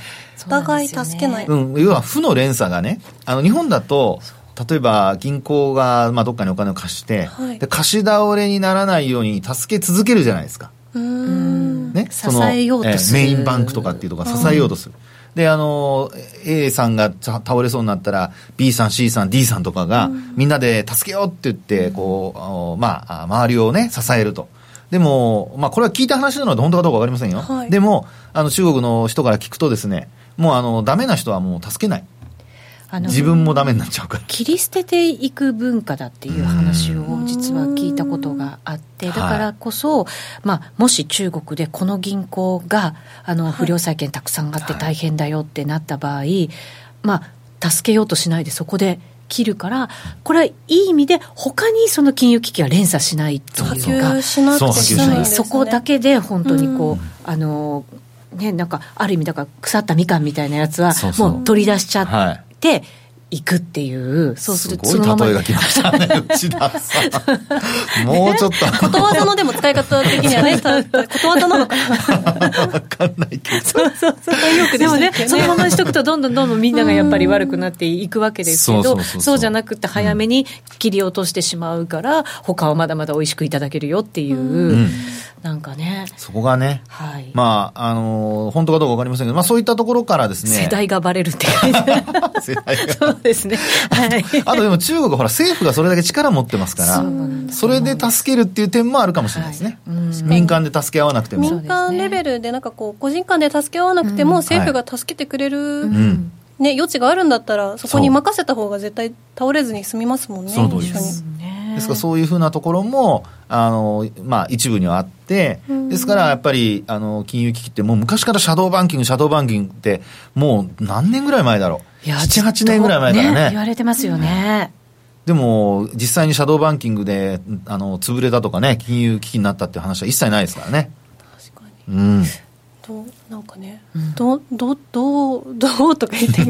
お互い助けない。うん、要は負の連鎖がね、あの、日本だと、例えば銀行が、まあ、どっかにお金を貸して、はい、で貸し倒れにならないように助け続けるじゃないですか。ね、支えようとする、えー、メインバンクとかっていうところ支えようとする。で、あの、A さんが倒れそうになったら、B さん、C さん、D さんとかが、みんなで助けようって言って、こう、まあ、周りをね、支えると。でも、まあ、これは聞いた話なので本当かどうかわかりませんよ。はい、でも、あの、中国の人から聞くとですね、もうあの、ダメな人はもう助けない。自分もダメになっちゃうから。切り捨てていく文化だっていう話を実は聞いたことがあってだからこそ、はい、まあ、もし中国でこの銀行があの不良債権たくさんあって大変だよってなった場合、はい、まあ、助けようとしないでそこで切るから、これはいい意味で、他にその金融危機は連鎖しないというか、そこだけで本当にこう、うん、あの、ね、なんか、ある意味、だから腐ったみかんみたいなやつは、もう取り出しちゃって、行くっていう、そうすると、すごい例えが来ましたね、内田さん。もうちょっと。ことわざのでも使い方的にはね、ことわざなのかな。わかんないけど。そうそうそう。よくでもね、そのままにしとくと、どんどんどんどんみんながやっぱり悪くなっていくわけですけど、そうじゃなくて早めに切り落としてしまうから、他はまだまだ美味しくいただけるよっていう。うんなんかね。そこがね、はい、まあ、あのー、本当かどうかわかりませんけど、まあそういったところからですね。世代がバレるって。世代が。そうですね。はい。あとでも中国はほら政府がそれだけ力持ってますから、それで助けるっていう点もあるかもしれないですね。はい、民間で助け合わなくても。民間レベルでなんかこう、個人間で助け合わなくても、政府が助けてくれる、うんね、余地があるんだったら、そこに任せた方が絶対倒れずに済みますもんね、一緒に。ですからそういうふうなところも、あの、まあ一部にはあって、ですからやっぱり、あの、金融危機ってもう昔からシャドーバンキング、シャドーバンキングってもう何年ぐらい前だろう。いや、7、8年ぐらい前からね。ね言われてますよね。でも、実際にシャドーバンキングで、あの、潰れたとかね、金融危機になったっていう話は一切ないですからね。確かに。うん。どなんかね、うん、どどどうどうとか言って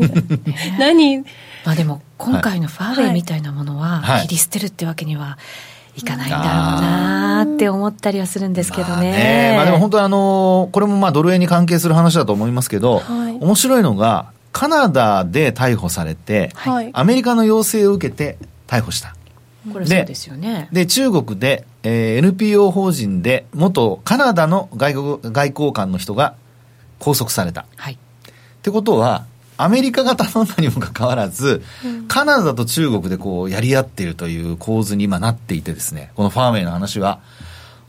何？まあでも今回のファーウェイみたいなものは切り捨てるってわけにはいかないんだろうなって思ったりはするんですけどね。まあ、ねまあ、でも本当にあのこれもまあドル円に関係する話だと思いますけど、はい、面白いのがカナダで逮捕されて、はい、アメリカの要請を受けて逮捕した。これそうですよね。で、中国で、えー、NPO 法人で、元カナダの外国外交官の人が拘束された。はい。ってことは、アメリカが頼んだにもかかわらず、うん、カナダと中国でこうやり合っているという構図に今なっていてですね、このファーウェイの話は、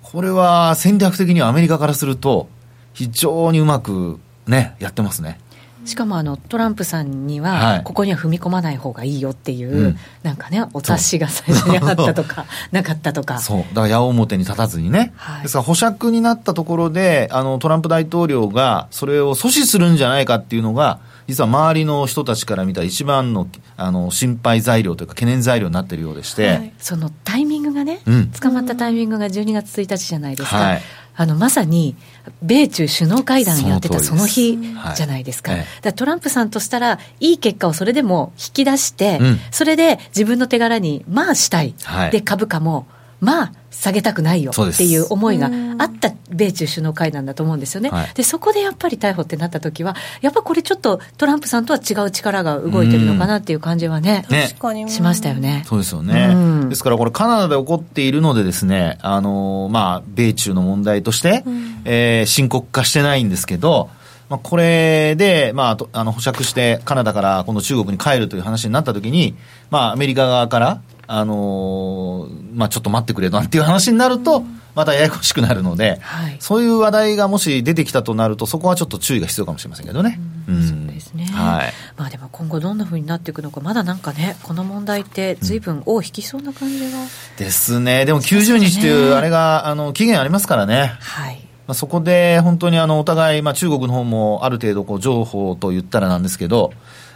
これは戦略的にはアメリカからすると、非常にうまくね、やってますね。しかもあのトランプさんには、ここには踏み込まない方がいいよっていう、うん、なんかね、お達しが最初にあったとか、なかったとか。そう、だから矢面に立たずにね、はい、ですから保釈になったところで、あのトランプ大統領がそれを阻止するんじゃないかっていうのが、実は周りの人たちから見た一番のあの心配材料というか、懸念材料になっているようでして、はい、そのタイミングがね、うん、捕まったタイミングが12月1日じゃないですか。はいあのまさに米中首脳会談やってたその日じゃないですか、はい、だトランプさんとしたら、いい結果をそれでも引き出して、うん、それで自分の手柄にまあしたい、はい、で株価もまあ下げたくないよっていう思いがあった米中首脳会談だと思うんですよね、はい、でそこでやっぱり逮捕ってなった時は、やっぱこれちょっとトランプさんとは違う力が動いてるのかなっていう感じはね、確かに。しましたよね。そうですよね、ですからこれ、カナダで起こっているので、ですねあのまあ、米中の問題として、うん、えー、深刻化してないんですけど、まあ、これで、まあ、あの保釈してカナダから今度中国に帰るという話になったときに、まあ、アメリカ側から、あのー、まあ、ちょっと待ってくれなんていう話になると、またややこしくなるので、はい、そういう話題がもし出てきたとなると、そこはちょっと注意が必要かもしれませんけどね。そうですね、はい、まあでも今後どんなふうになっていくのかまだなんかねこの問題って随分尾を引きそうな感じが、うん、ですね。でも90日というあれがあの期限ありますからね。はいまあ、そこで本当にあのお互い、まあ、中国の方もある程度こう情報と言ったらなんですけど、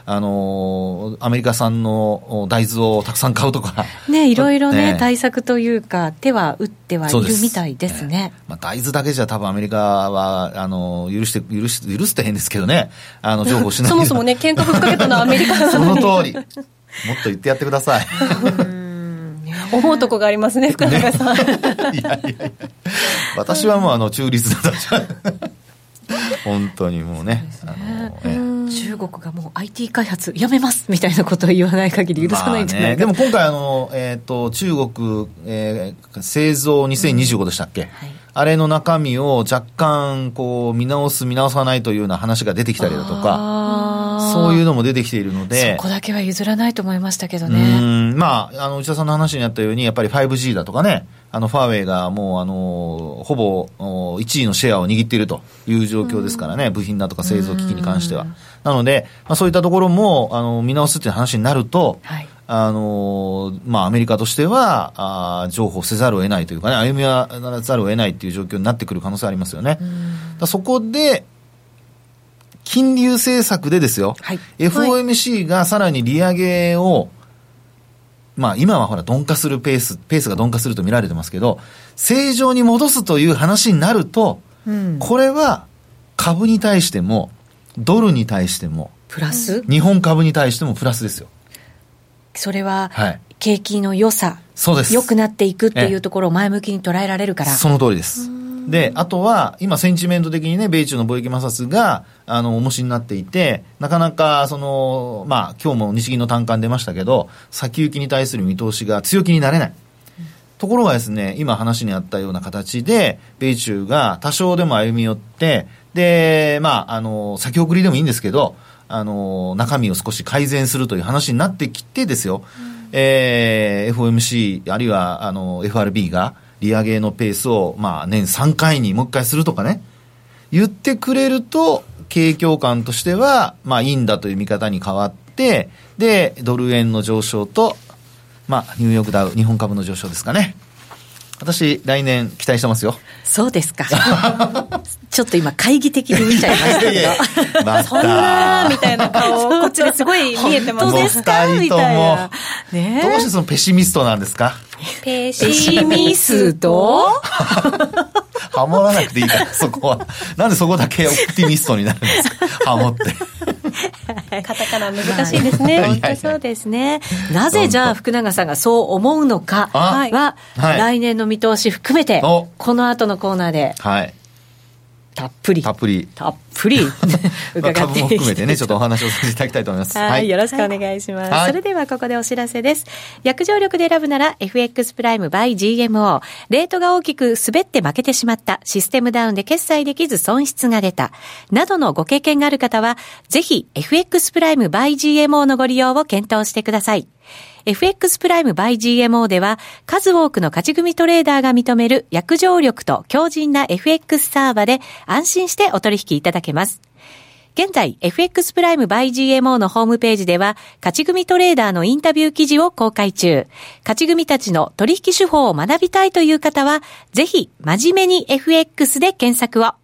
あのアメリカ産の大豆をたくさん買うとか、ね、いろいろね、ね対策というか、手は打ってはいるみたいですね。すまあ、大豆だけじゃ、多分アメリカはあの許して許し、許すって変ですけどね、あの 情報しないそもそもね、喧嘩ふっかけたのはアメリカその通り、もっと言ってやってください。思うとこがありますね、福永さん。いやいやいや私はもうあの中立な立場。本当にもうね。中国がもう IT 開発やめますみたいなことを言わない限り許さないんじゃないか、ね、でも今回あの、えーと、中国、えー、製造2025でしたっけ、うんはい、あれの中身を若干こう見直す見直さないというような話が出てきたりだとかそういうのも出てきているので。そこだけは譲らないと思いましたけどね。まああの内田さんの話にあったようにやっぱり 5G だとかねあのファーウェイがもうあのほぼ1位のシェアを握っているという状況ですからね、部品だとか製造機器に関しては。なので、まあ、そういったところもあの見直すっていう話になると、はい。あのまあ、アメリカとしてはあ譲歩せざるを得ないというかね、歩みはならざるを得ないという状況になってくる可能性ありますよね。そこで、金融政策でですよ、はい、FOMC がさらに利上げを、まあ今はほら鈍化するペース、ペースが鈍化すると見られてますけど、正常に戻すという話になると、うん、これは株に対しても、ドルに対しても、プラス？日本株に対してもプラスですよ。それは、景気の良さ、そうです。良くなっていくっていうところを前向きに捉えられるから。その通りです。で、あとは、今、センチメント的にね、米中の貿易摩擦が、あの、重しになっていて、なかなか、その、まあ、今日も日銀の単価出ましたけど、先行きに対する見通しが強気になれない。ところがですね、今話にあったような形で、米中が多少でも歩み寄って、で、まあ、あの、先送りでもいいんですけど、あの、中身を少し改善するという話になってきてですよ、うん、えー、FOMC、あるいは、あの、FRB が、利上げのペースを、まあ、年3回にもう一回するとかね、言ってくれると、景況感としては、まあ、いいんだという見方に変わって、で、ドル円の上昇と、まあ、ニューヨークダウ、日本株の上昇ですかね。私、来年期待してますよ。そうですか。ちょっと今、会議的に見ちゃいましたけど。いやいやそんな、みたいな顔、こっちですごい見えてます。本ですかみたいな。ね、どうしてそのペシミストなんですか？ペシミスト ハモらなくていいから、そこは。なんでそこだけオプティミストになるんですか？ハモって。カタカナ難しいですね。本当そうですね。なぜじゃあ福永さんがそう思うのかは、来年の見通し含めて、この後のコーナーで、はいたっぷり。たっぷり。たっぷり。株も含めてね、ちょっとお話をさせていただきたいと思います。はい。よろしくお願いします。はい、それではここでお知らせです。約定力で選ぶなら FX プライム by GMO。レートが大きく滑って負けてしまった。システムダウンで決済できず損失が出た。などのご経験がある方は、ぜひ FX プライム by GMO のご利用を検討してください。FX プライム by GMO では数多くの勝ち組トレーダーが認める約定力と強靭な FX サーバで安心してお取引いただけます。現在、FX プライム by GMO のホームページでは、勝ち組トレーダーのインタビュー記事を公開中。勝ち組たちの取引手法を学びたいという方は、ぜひ、真面目に FX で検索を。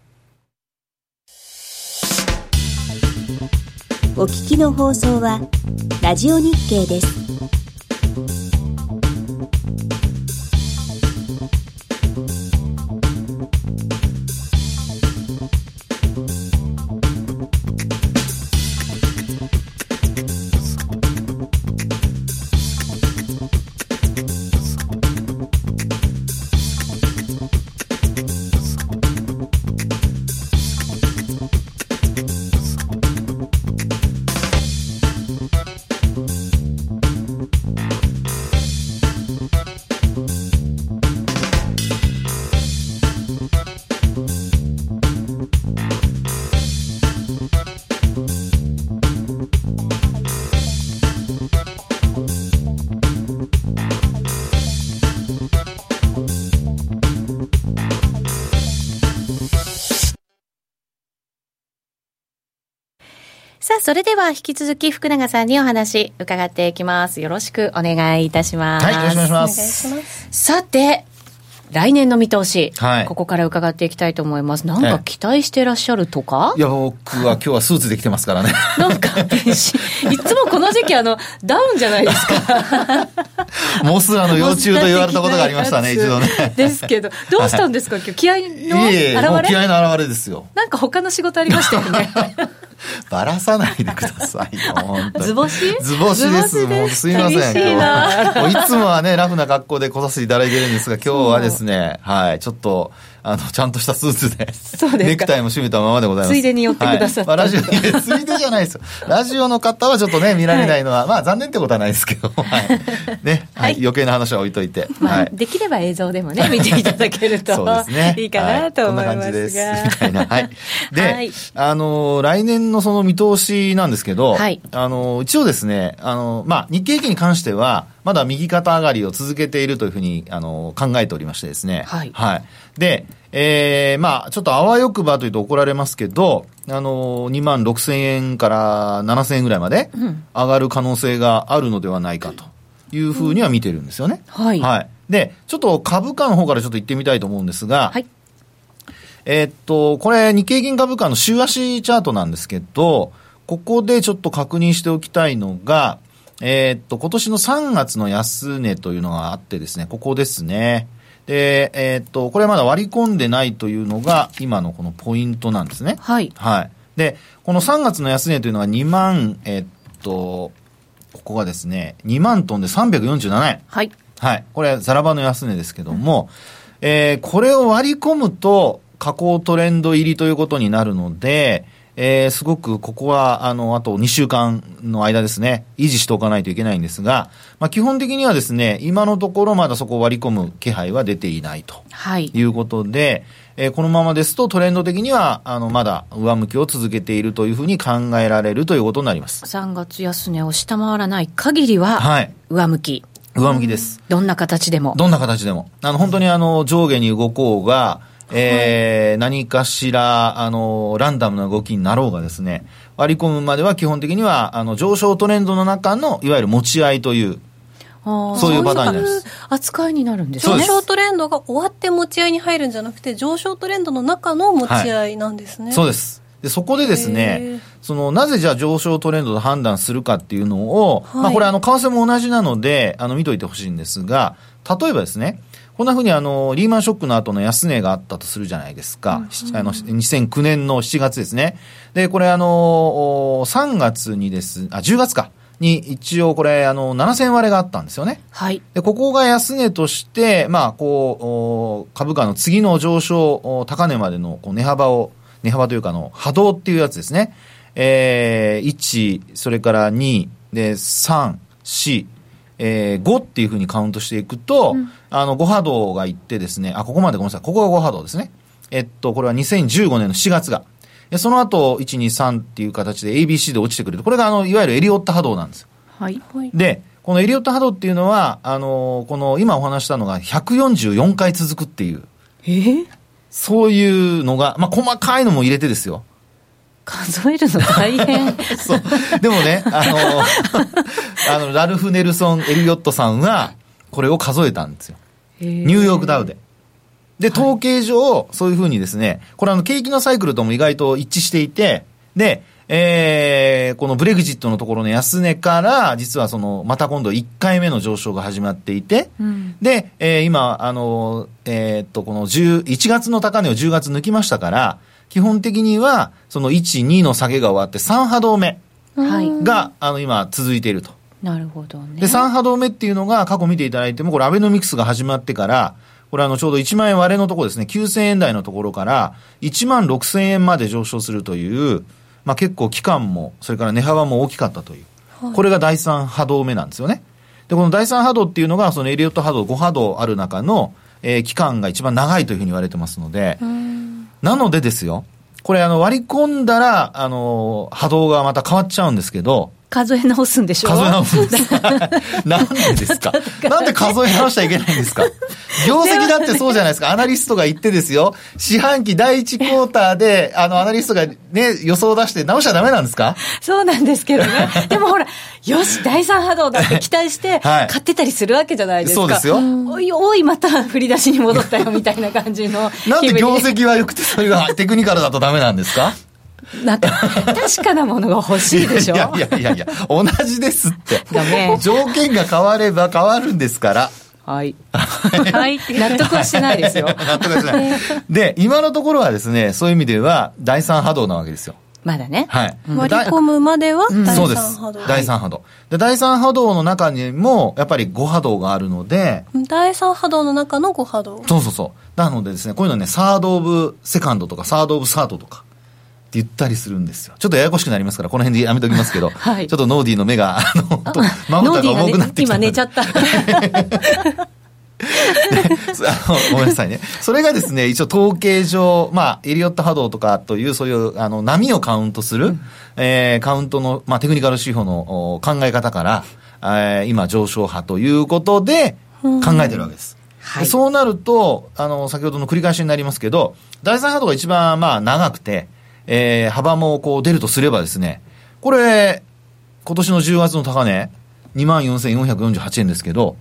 お聞きの放送はラジオ日経です。それでは引き続き福永さんにお話伺っていきます。よろしくお願いいたします。はい、よろしくお願いしまお願いす。しますさて、来年の見通し、はいここから伺っていきたいと思います。なんかええ期待してらっしゃるとか？いや、僕は今日はスーツで来てますからね。なんか、いつもこの時期、あの、ダウンじゃないですか。モスラの幼虫と言われたことがありましたね、一度ね。ですけど、どうしたんですか、今日、気合のいえいえ、もう表れ気合の表れですよ。なんか他の仕事ありましたよね。ばらさないでくださいよ、本当に図星？図星です。もうすいません、今日いつもはね、ラフな格好で来させていただいてるんですが、今日はですね、はい、ちょっと、あの、ちゃんとしたスーツで、そうですかネクタイも締めたままでございます。ついでに寄ってくださったはいまあラジオ、ついでじゃないですよ。ラジオの方はちょっとね、見られないのは、まあ残念ってことはないですけど、はい。ね、はい、余計な話は置いといて。まあ、はい。できれば映像でもね、見ていただけると そうですね。いいかなと思いますが。はこんな感じです。みたいな。はい。で、はいあの、来年のその見通しなんですけど、はいあの、一応ですね、あの、まあ、日経平均に関しては、まだ右肩上がりを続けているというふうに、あの、考えておりましてですね。はいはい。で、えー、まあ、ちょっとあわよくばというと怒られますけど、あの、2万6千円から7千円ぐらいまで上がる可能性があるのではないかというふうには見てるんですよね。はいはい。で、ちょっと株価の方からちょっと行ってみたいと思うんですが、はい。えーっと、これ、日経平均株価の週足チャートなんですけど、ここでちょっと確認しておきたいのが、えーっと、今年の3月の安値というのがあってですね、ここですね。で、えーっと、これまだ割り込んでないというのが、今のこのポイントなんですね。はい。はい。で、この3月の安値というのは2万、えーっと、ここがですね、2万トンで347円。はい。はい。これ、ザラバの安値ですけども、えーこれを割り込むと、下降トレンド入りということになるので、えーすごくここは、あの、あと2週間の間ですね、維持しておかないといけないんですが、まあ、基本的にはですね、今のところまだそこを割り込む気配は出ていないと。はい。いうことで、えーこのままですとトレンド的には、あの、まだ上向きを続けているというふうに考えられるということになります。3月安値を下回らない限りは、はい。上向き。上向きです。どんな形でも。どんな形でも。あの、本当にあの、上下に動こうが、えー何かしら、あの、ランダムな動きになろうがですね、割り込むまでは基本的には、あの、上昇トレンドの中の、いわゆる持ち合いという、そういうパターンになります。そういう扱いになるんですね。上昇トレンドが終わって持ち合いに入るんじゃなくて上昇トレンドの中の持ち合いなんですね、そうです。で、そこでですへねー、その、なぜじゃあ上昇トレンドと判断するかっていうのを、はい。まあこれあの、為替も同じなので、あの、見といてほしいんですが、例えばですね、こんなふうにあの、リーマンショックの後の安値があったとするじゃないですか。しあの、2009年の7月ですね。で、これあの、お3月にです、あ、10月か。に一応これあの、7000割れがあったんですよね。はい。で、ここが安値として、まあ、こう、お株価の次の上昇、お高値までのこう値幅を、値幅というかあの、波動っていうやつですね。えー、1、それから2、で、3、4、えー、5っていうふうにカウントしていくと、あの、5波動がいってですね、あ、ここまでごめんなさい、ここが5波動ですね。えっと、これは2015年の7月が。でその後、1、2、3っていう形で ABC で落ちてくると。これがあの、いわゆるエリオット波動なんですよ。はい。はいで、このエリオット波動っていうのは、あの、この今お話したのが144回続くっていう、えー？そういうのが、まあ、細かいのも入れてですよ。数えるの大変。そう。でもね、あの、あの、ラルフ・ネルソン・エリオットさんは、これを数えたんですよ。ニューヨークダウで。で、統計上、そういうふうにですね、これあの、景気のサイクルとも意外と一致していて、で、えー、このブレグジットのところの安値から、実はその、また今度1回目の上昇が始まっていて、うんで、えー今、あの、えーっと、この10 1月の高値を10月抜きましたから、基本的には、その1、2の下げが終わって3波動目はい。が、あの、今続いていると。なるほどね。で、3波動目っていうのが過去見ていただいても、これアベノミクスが始まってから、これあのちょうど1万円割れのところですね、9000円台のところから1万6000円まで上昇するという、まあ結構期間も、それから値幅も大きかったという。これが第3波動目なんですよね。で、この第3波動っていうのが、そのエリオット波動5波動ある中の、えー期間が一番長いというふうに言われてますので、なのでですよ、これあの割り込んだら、あの、波動がまた変わっちゃうんですけど、数え直すんでしょ？数え直すんですか？なんでですかなんで数え直しちゃいけないんですか？業績だってそうじゃないですか。アナリストが言ってですよ。四半期第一クォーターで、あの、アナリストがね、予想を出して直しちゃダメなんですか？そうなんですけどね。でもほら、よし、第三波動だって期待して、買ってたりするわけじゃないですか。そうですよ。おい、おい、また振り出しに戻ったよ、みたいな感じの。なんで業績は良くて、それがテクニカルだとダメなんですか？なんか、確かなものが欲しいでしょ？いやいやいやいや、同じですって。ダメ。条件が変われば変わるんですから。はい。はい。納得はしてないですよ。納得はしてない。で、今のところはですね、そういう意味では、第三波動なわけですよ。まだね。はい。割り込むまでは第そうです三波動。。第三波動。で、第三波動の中にも、やっぱり5波動があるので、第三波動の中の5波動。そうそうそう。なのでですね、こういうのね、サードオブセカンドとか、サードオブサードとか、って言ったりするんですよ。ちょっとややこしくなりますから、この辺でやめときますけど、はいちょっとノーディーの目が、あの、とまぶたが重くなってきた。今寝ちゃった。あのごめんなさいね。それがですね、一応統計上、まあ、エリオット波動とかという、そういう、あの、波をカウントする、えーカウントの、まあ、テクニカル指標のお考え方から、えー今、上昇波ということで、考えてるわけです。はいそうなると、あの、先ほどの繰り返しになりますけど、第三波動が一番、まあ、長くて、えー幅もこう出るとすればですね、これ、今年の10月の高値、24,448円ですけど、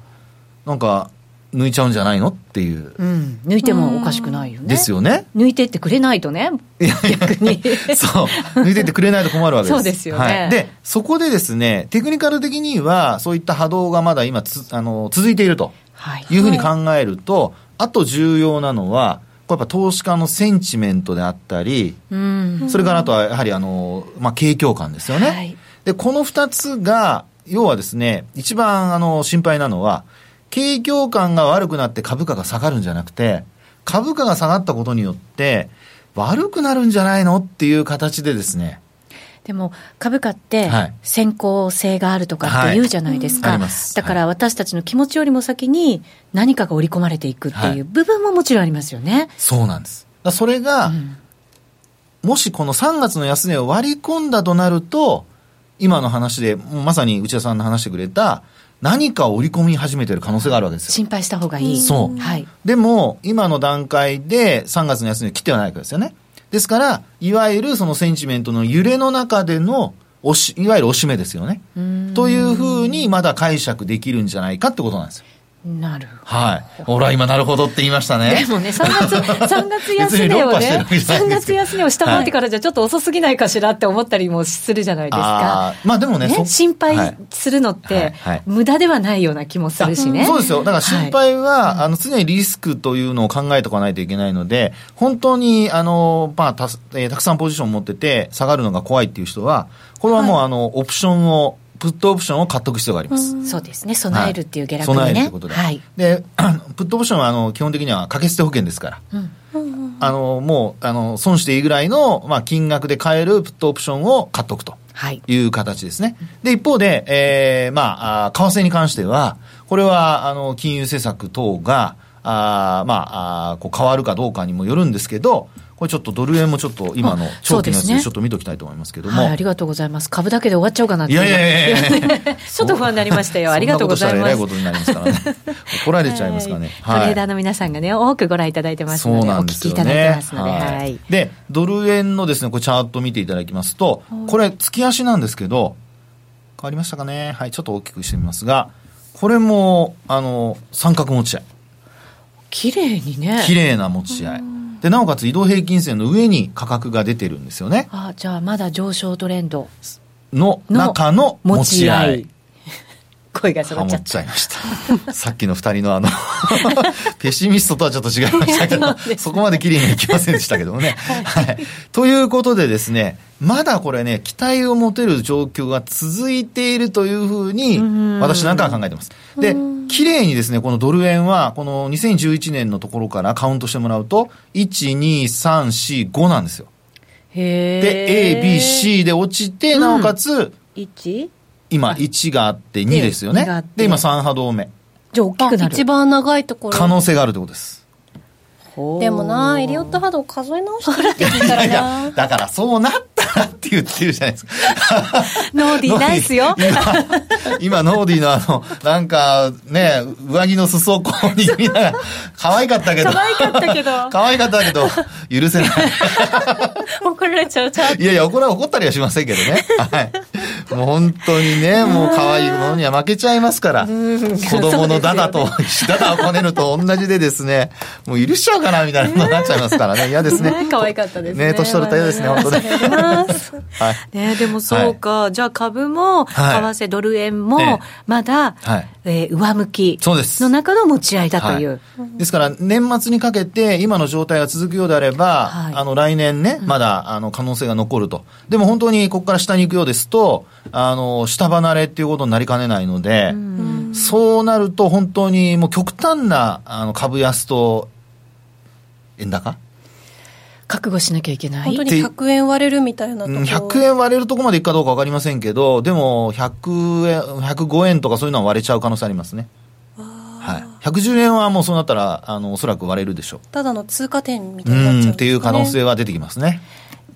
なんか、抜いちゃうんじゃないのっていう。うん。抜いてもおかしくないよね。ですよね。抜いてってくれないとね。逆に。そう。抜いてってくれないと困るわけです。そうですよねはい。で、そこでですね、テクニカル的には、そういった波動がまだ今つ、あの、続いているとはい。いうふうに考えると、あと重要なのは、これやっぱ投資家のセンチメントであったり、うん。それからあとはやはりあの、まあ、景況感ですよね。はいで、この二つが、要はですね、一番あの、心配なのは、景況感が悪くなって株価が下がるんじゃなくて、株価が下がったことによって、悪くなるんじゃないのっていう形でですね、でも株価ってはい先行性があるとかって言うじゃないですか、はいありますだから私たちの気持ちよりも先に何かが織り込まれていくっていう部分ももちろんありますよね。そうなんです。それが、うんもしこの3月の安値を割り込んだとなると、今の話で、まさに内田さんの話してくれた、何かを織り込み始めてる可能性があるわけですよ。心配した方がいい。そうはい。でも、今の段階で3月の安値を切ってはないわけですよね。ですから、いわゆるそのセンチメントの揺れの中での押し、いわゆる押し目ですよね。というふうにまだ解釈できるんじゃないかってことなんですよ。なるほはい。ほら、今なるほどって言いましたど。ね。でもね、3月、3月安値をね論破してるわ、けじゃない3んですけど月安値を下回ってからじゃちょっと遅すぎないかしらって思ったりもするじゃないですか。まあでもね、ね、そ心はい配するのっはいてはい、無駄ではないような気もするしね。そうですよ。だから心配は、あの、常にリスクというのを考えておかないといけないので、本当に、あの、まあ、たす、えーたくさんポジションを持ってて、下がるのが怖いっていう人は、これはもう、あの、オプションを、プットオプションを買っとく必要があります。そうですね、備えるっていう下落備にね。えるということで。はい。で、プットオプションは、あの、基本的には掛け捨て保険ですから。うんあの、もう、あの、損していいぐらいの、まあ、金額で買えるプットオプションを買っとくと。はい。いう形ですね。で、一方で、えー、まあ、為替に関しては、これは、あの、金融政策等が、あーまあ、あーこう変わるかどうかにもよるんですけど、これちょっとドル円もちょっと今の長期のやつでちょっと見ときたいと思いますけども。はい、ありがとうございます。株だけで終わっちゃうかなっていやいやいやいや ちょっと不安になりましたよ。ありがとうございます。そんなことしたらえらいことになりますからね。怒られちゃいますからね。はいトレーダーの皆さんがね、多くご覧いただいてますので、そうなんですよね。お聞きいただいてますので、ははいい。で、ドル円のですね、これチャート見ていただきますと、これ月足なんですけど、変わりましたかね？はい、ちょっと大きくしてみますが、これも、あの、三角持ち合い。綺麗にね。綺麗な持ち合い。で、なおかつ移動平均線の上に価格が出てるんですよね。あじゃあまだ上昇トレンドのの中の持ち合い。。声が揃っちゃっ。っちゃいました。さっきの二人のあの、ペシミストとはちょっと違いましたけど、そこまで綺麗にはいきませんでしたけどもね。はい。ということでですね、まだこれね、期待を持てる状況が続いているというふうに、私なんかは考えてます。で、綺麗にですね、このドル円は、この2011年のところからカウントしてもらうと、1、2、3、4、5なんですよ。へで、A、B、C で落ちて、なおかつ、1? 今1があって2ですよね2があって。で、今3波動目。じゃあ大きくなる。一番長いところ可能性があるということです。でもなエリオット波動数え直してるって聞いたら いやなだからそうなったらって言ってるじゃないですか。ノーディー ナイスよ。今、今ノーディーのあの、なんか、ね、上着の裾をこう握りながら、可愛かったけど。可愛かったけど。可愛かったけど、許せない。怒られちゃう、ちゃいやいや、怒ら、怒ったりはしませんけどね。はい。もう本当にね、もう可愛いものには負けちゃいますから。子供のダダと、ダダをこねると同じでですね、もう許しちゃうかなみたいなのになっちゃいますからね。嫌ですね。可愛かったですね。ね、年取ると嫌ですね、本当ね。はい。ね、でもそうか。じゃあ株も、為替ドル円も、まだ、え上向きの中の持ち合いだという。ですから、年末にかけて、今の状態が続くようであれば、あの、来年ね、まだ、あの、可能性が残ると。でも本当に、ここから下に行くようですと、あの、下離れっていうことになりかねないので、そうなると本当にもう極端なあの株安と円高？覚悟しなきゃいけない。本当に100円割れるみたいなところ。100円割れるとこまでいくかどうか分かりませんけど、でも100円、105円とかそういうのは割れちゃう可能性ありますね。はい、110円はもうそうなったら、あのおそらく割れるでしょう。ただの通過点みたいになっちゃうん、ね、っていう可能性は出てきますね。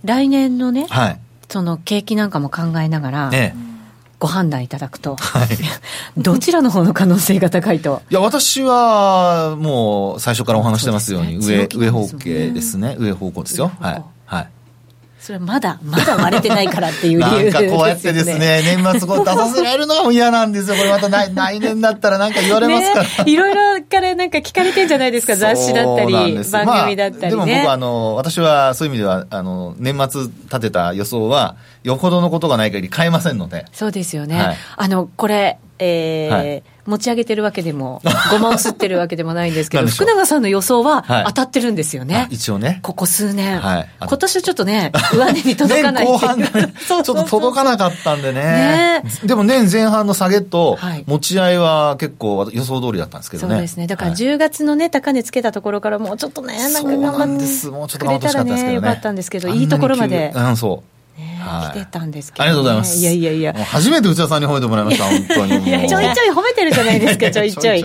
来年のね、はい、その景気なんかも考えながら、ええ。ご判断いただくと、はい、どちらの方の可能性が高いと。いや、私はもう最初からお話してますように、上、上方形ですね、上方向ですよ。はい。はい。それはまだ、まだ割れてないからっていう理由で、ね、なんかこうやってですね、年末こう出させられるのも嫌なんですよ。これまた来来 年だったらなんか言われますから。ね、いろいろからなんか聞かれてんじゃないですか、雑誌だったり、番組だったり、ねまあ、でも僕あの、私はそういう意味では、あの、年末立てた予想は、よほどのことがない限り変えませんので。そうですよね。はい、あの、これ、えー、はい持ち上げてるわけでも、ごまをすってるわけでもないんですけど、福永さんの予想は当たってるんですよね。はい、一応ね。ここ数年。はい、今年はちょっとね、上値に届かない後半が、ね、ちょっと届かなかったんでね。ねでも年前半の下げと、持ち合いは結構予想通りだったんですけどね。そうですね。だから10月のね、高値つけたところからもうちょっとね、なんか頑張って。もうちょっと頑張ってほしかったですけどね。よかったんですけど、いいところまで。うん、そう。来てたんですけど、ありがとうございます。いやいやいや。初めて内田さんに褒めてもらいました、本当に。いや、ちょいちょい褒めてるじゃないですか、ちょいちょい。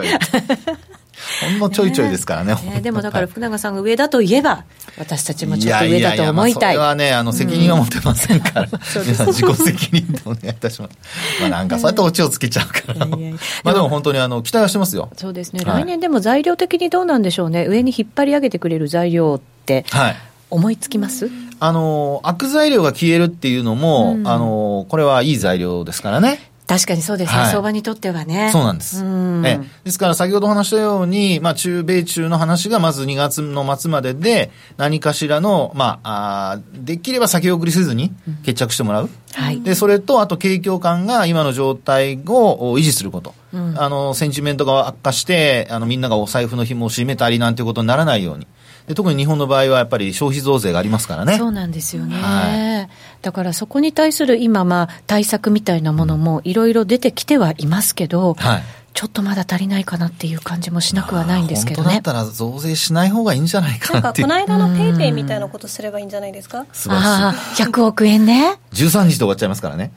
ほんのちょいちょいですからね。ねでもだから福永さんが上だといえば、私たちもちょっと上だと思いたい。いやいやいやまあ、それはね、あの、責任は持ってませんから、皆さん自己責任でお願いいたします。まあなんか、そうやってオチをつけちゃうから。まあでも本当にあの、期待はしてますよ。そうですね。来年でも材料的にどうなんでしょうね。上に引っ張り上げてくれる材料って。はい。思いつきます？あの、悪材料が消えるっていうのも、うん、あの、これはいい材料ですからね。確かにそうですね、はい、相場にとってはね。そうなんです。えですから先ほど話したように、まあ中米中の話がまず2月の末までで、何かしらの、まあ、あできれば先送りせずに決着してもらう。うん、はい。で、それと、あと景況感が今の状態を維持すること。うん、あの、センチメントが悪化して、あの、みんながお財布の紐を締めたりなんていうことにならないように。で特に日本の場合はやっぱり消費増税がありますからね。そうなんですよね。はい、だからそこに対する今、まあ、対策みたいなものもいろいろ出てきてはいますけど、はいちょっとまだ足りないかなっていう感じもしなくはないんですけどね。本当だったら増税しない方がいいんじゃないかなってなんかこの間のペイペイみたいなことすればいいんじゃないですか？ああ、100億円ね。13日で終わっちゃいますからね。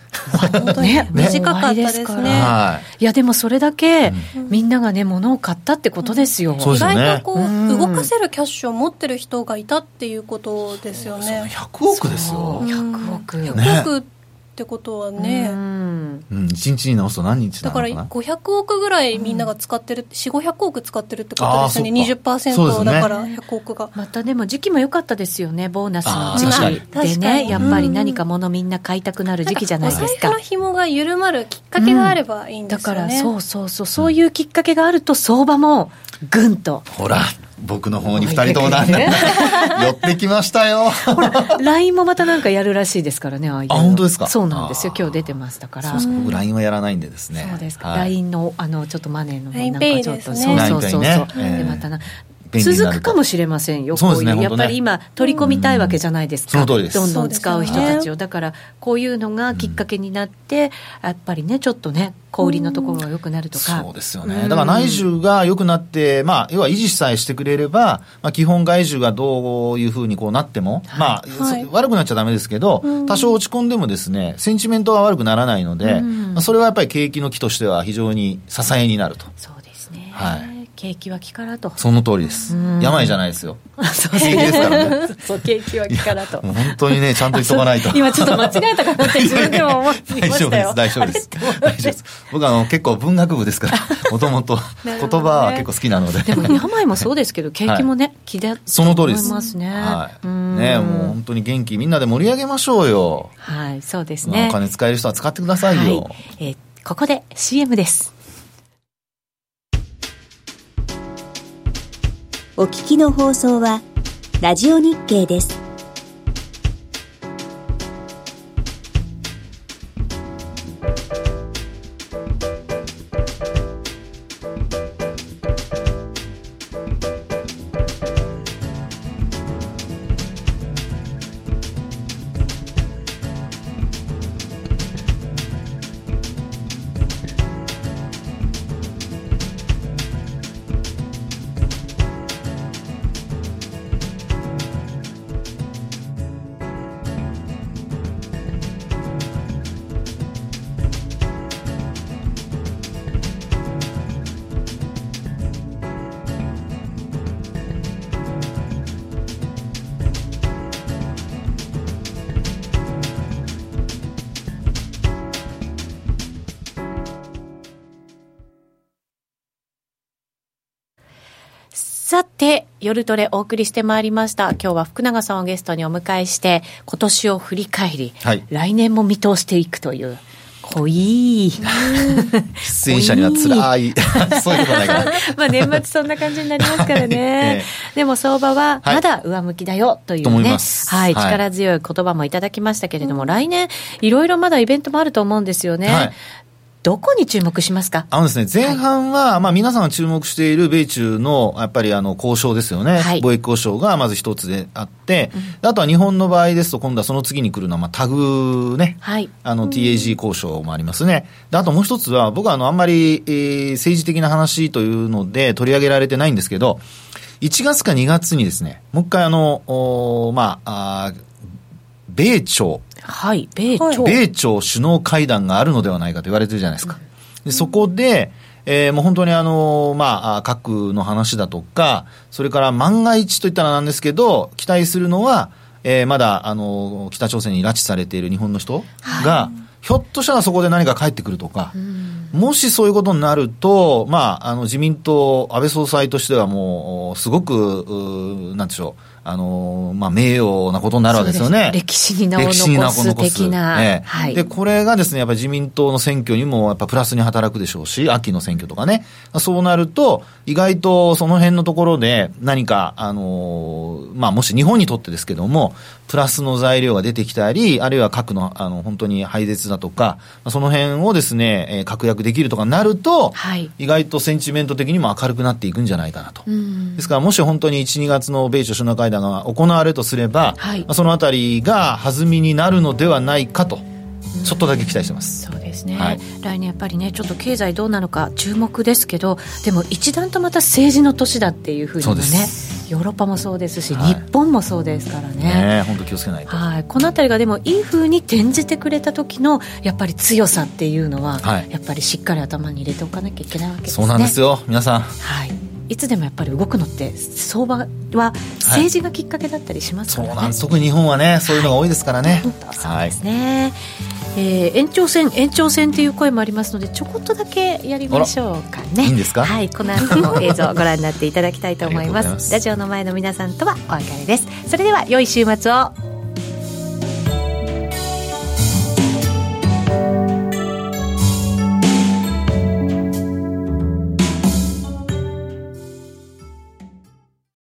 本当にね、短かったですね。はい、いや、でもそれだけ、みんながね、物を買ったってことですよ。意外とこう、動かせるキャッシュを持ってる人がいたっていうことですよね。100億ですよ。100億。100億ってことはね、うん、うん、1日に直すと何日だから500億ぐらいみんなが使ってる、うん、4500億使ってるってことですよね。20%だから100億が、またでも時期も良かったですよねボーナスの時期。でねやっぱり何か物みんな買いたくなる時期じゃないですか。お財布の紐が緩まるきっかけがあればいいんですよね、だからそうそうそう。そういうきっかけがあると相場もぐんとほら僕の方に二人ともなんだ、寄ってきましたよ。ほら、LINE もまたなんかやるらしいですからね、ああいう。あ、本当ですか？そうなんですよ。今日出てましたから。そう僕 LINE はやらないんでですね。そうですか。はい、LINE の、あの、ちょっとマネーの、なんかちょっと、そうそうそうそう。で、またな、続くかもしれませんよ、そうですね、やっぱり今、取り込みたいわけじゃないですか、うん、どんどん使う人たちを、だからこういうのがきっかけになって、やっぱりね、ちょっとね、小売りのところが良くなるとか、そうですよね、だから内需が良くなって、まあ、要は維持さえしてくれれば、まあ、基本外需がどういうふうにこうなっても、はい、まあ、はい、悪くなっちゃだめですけど、多少落ち込んでもですね、センチメントは悪くならないので、まあ、それはやっぱり景気の木としては非常に支えになると。そうですね、はい景気は気からと。その通りです。病じゃないですよ。そう景気ですからね。そう景気は気からと。本当にねちゃんと言っとかないと。今ちょっと間違えたかもって自分でも思って大丈夫です。ましたよ大丈夫です。大丈夫です。僕あの結構文学部ですからもともと言葉は結構好きなので。でも病もそうですけど景気もね、気だその通りです思いますね。はい。うん。ねもう本当に元気みんなで盛り上げましょうよ。はいそうですまあねお金使える人は使ってくださいよ、はい。えーここで CM ですお聞きの放送はラジオ日経です。夜トレお送りしてまいりました。今日は福永さんをゲストにお迎えして、今年を振り返り、はい。来年も見通していくという、濃い。出演者には辛い。そういうことないから。まあ年末そんな感じになりますからね。えでも相場ははい。まだ上向きだよというね、はい、はい。力強い言葉もいただきましたけれども、来年いろいろまだイベントもあると思うんですよね。はいどこに注目しますか？あのですね、前半は、まあ皆さんが注目している米中の、やっぱりあの、交渉ですよね。はい貿易交渉がまず一つであって、あとは日本の場合ですと、今度はその次に来るのは、まあタグね。はい。あの、TAG 交渉もありますね。であともう一つは、僕はあの、あんまり、えー政治的な話というので取り上げられてないんですけど、1月か2月にですね、もう一回あの、おーまあ、あー米朝、はい、米朝。はい米朝首脳会談があるのではないかと言われてるじゃないですか。でそこで、えーもう本当にあの、まああ、核の話だとか、それから万が一といったらなんですけど、期待するのは、えーまだ、あの、北朝鮮に拉致されている日本の人が、ひょっとしたらそこで何か帰ってくるとか、もしそういうことになると、まあ、あの、自民党、安倍総裁としてはもう、すごく、うーなんでしょう、あの、まあ、名誉なことになるわけですよね。歴史に名を残す的な。ええはい。で、これがですね、やっぱり自民党の選挙にもやっぱプラスに働くでしょうし、秋の選挙とかね。そうなると、意外とその辺のところで何か、あのーまあ、もし日本にとってですけども、プラスの材料が出てきたり、あるいは核の、あの、本当に廃絶だとか、その辺をですね、えー確約できるとかなると、はい意外とセンチメント的にも明るくなっていくんじゃないかなと。うんですから、もし本当に1、2月の米朝首脳会談が行われるとすれば、はい。まあそのあたりが弾みになるのではないかと、ちょっとだけ期待してます。そうですね、はい。来年やっぱりねちょっと経済どうなのか注目ですけどでも一段とまた政治の年だっていうふうにもねヨーロッパもそうですし、はい。日本もそうですからね。本当気をつけないと。はい、この辺りがでもいいふうに転じてくれた時のやっぱり強さっていうのは、はい。やっぱりしっかり頭に入れておかなきゃいけないわけですね。そうなんですよ、皆さん。はい、いつでもやっぱり動くのって相場は政治がきっかけだったりしますからね、そうなんです。特に日本はね、そういうのが多いですからね。本当そうですね、えー延長戦延長戦という声もありますのでちょこっとだけやりましょうかね。いいんですか？はいこの後も映像をご覧になっていただきたいと思 います。ラジオの前の皆さんとはお別れです。それでは良い週末を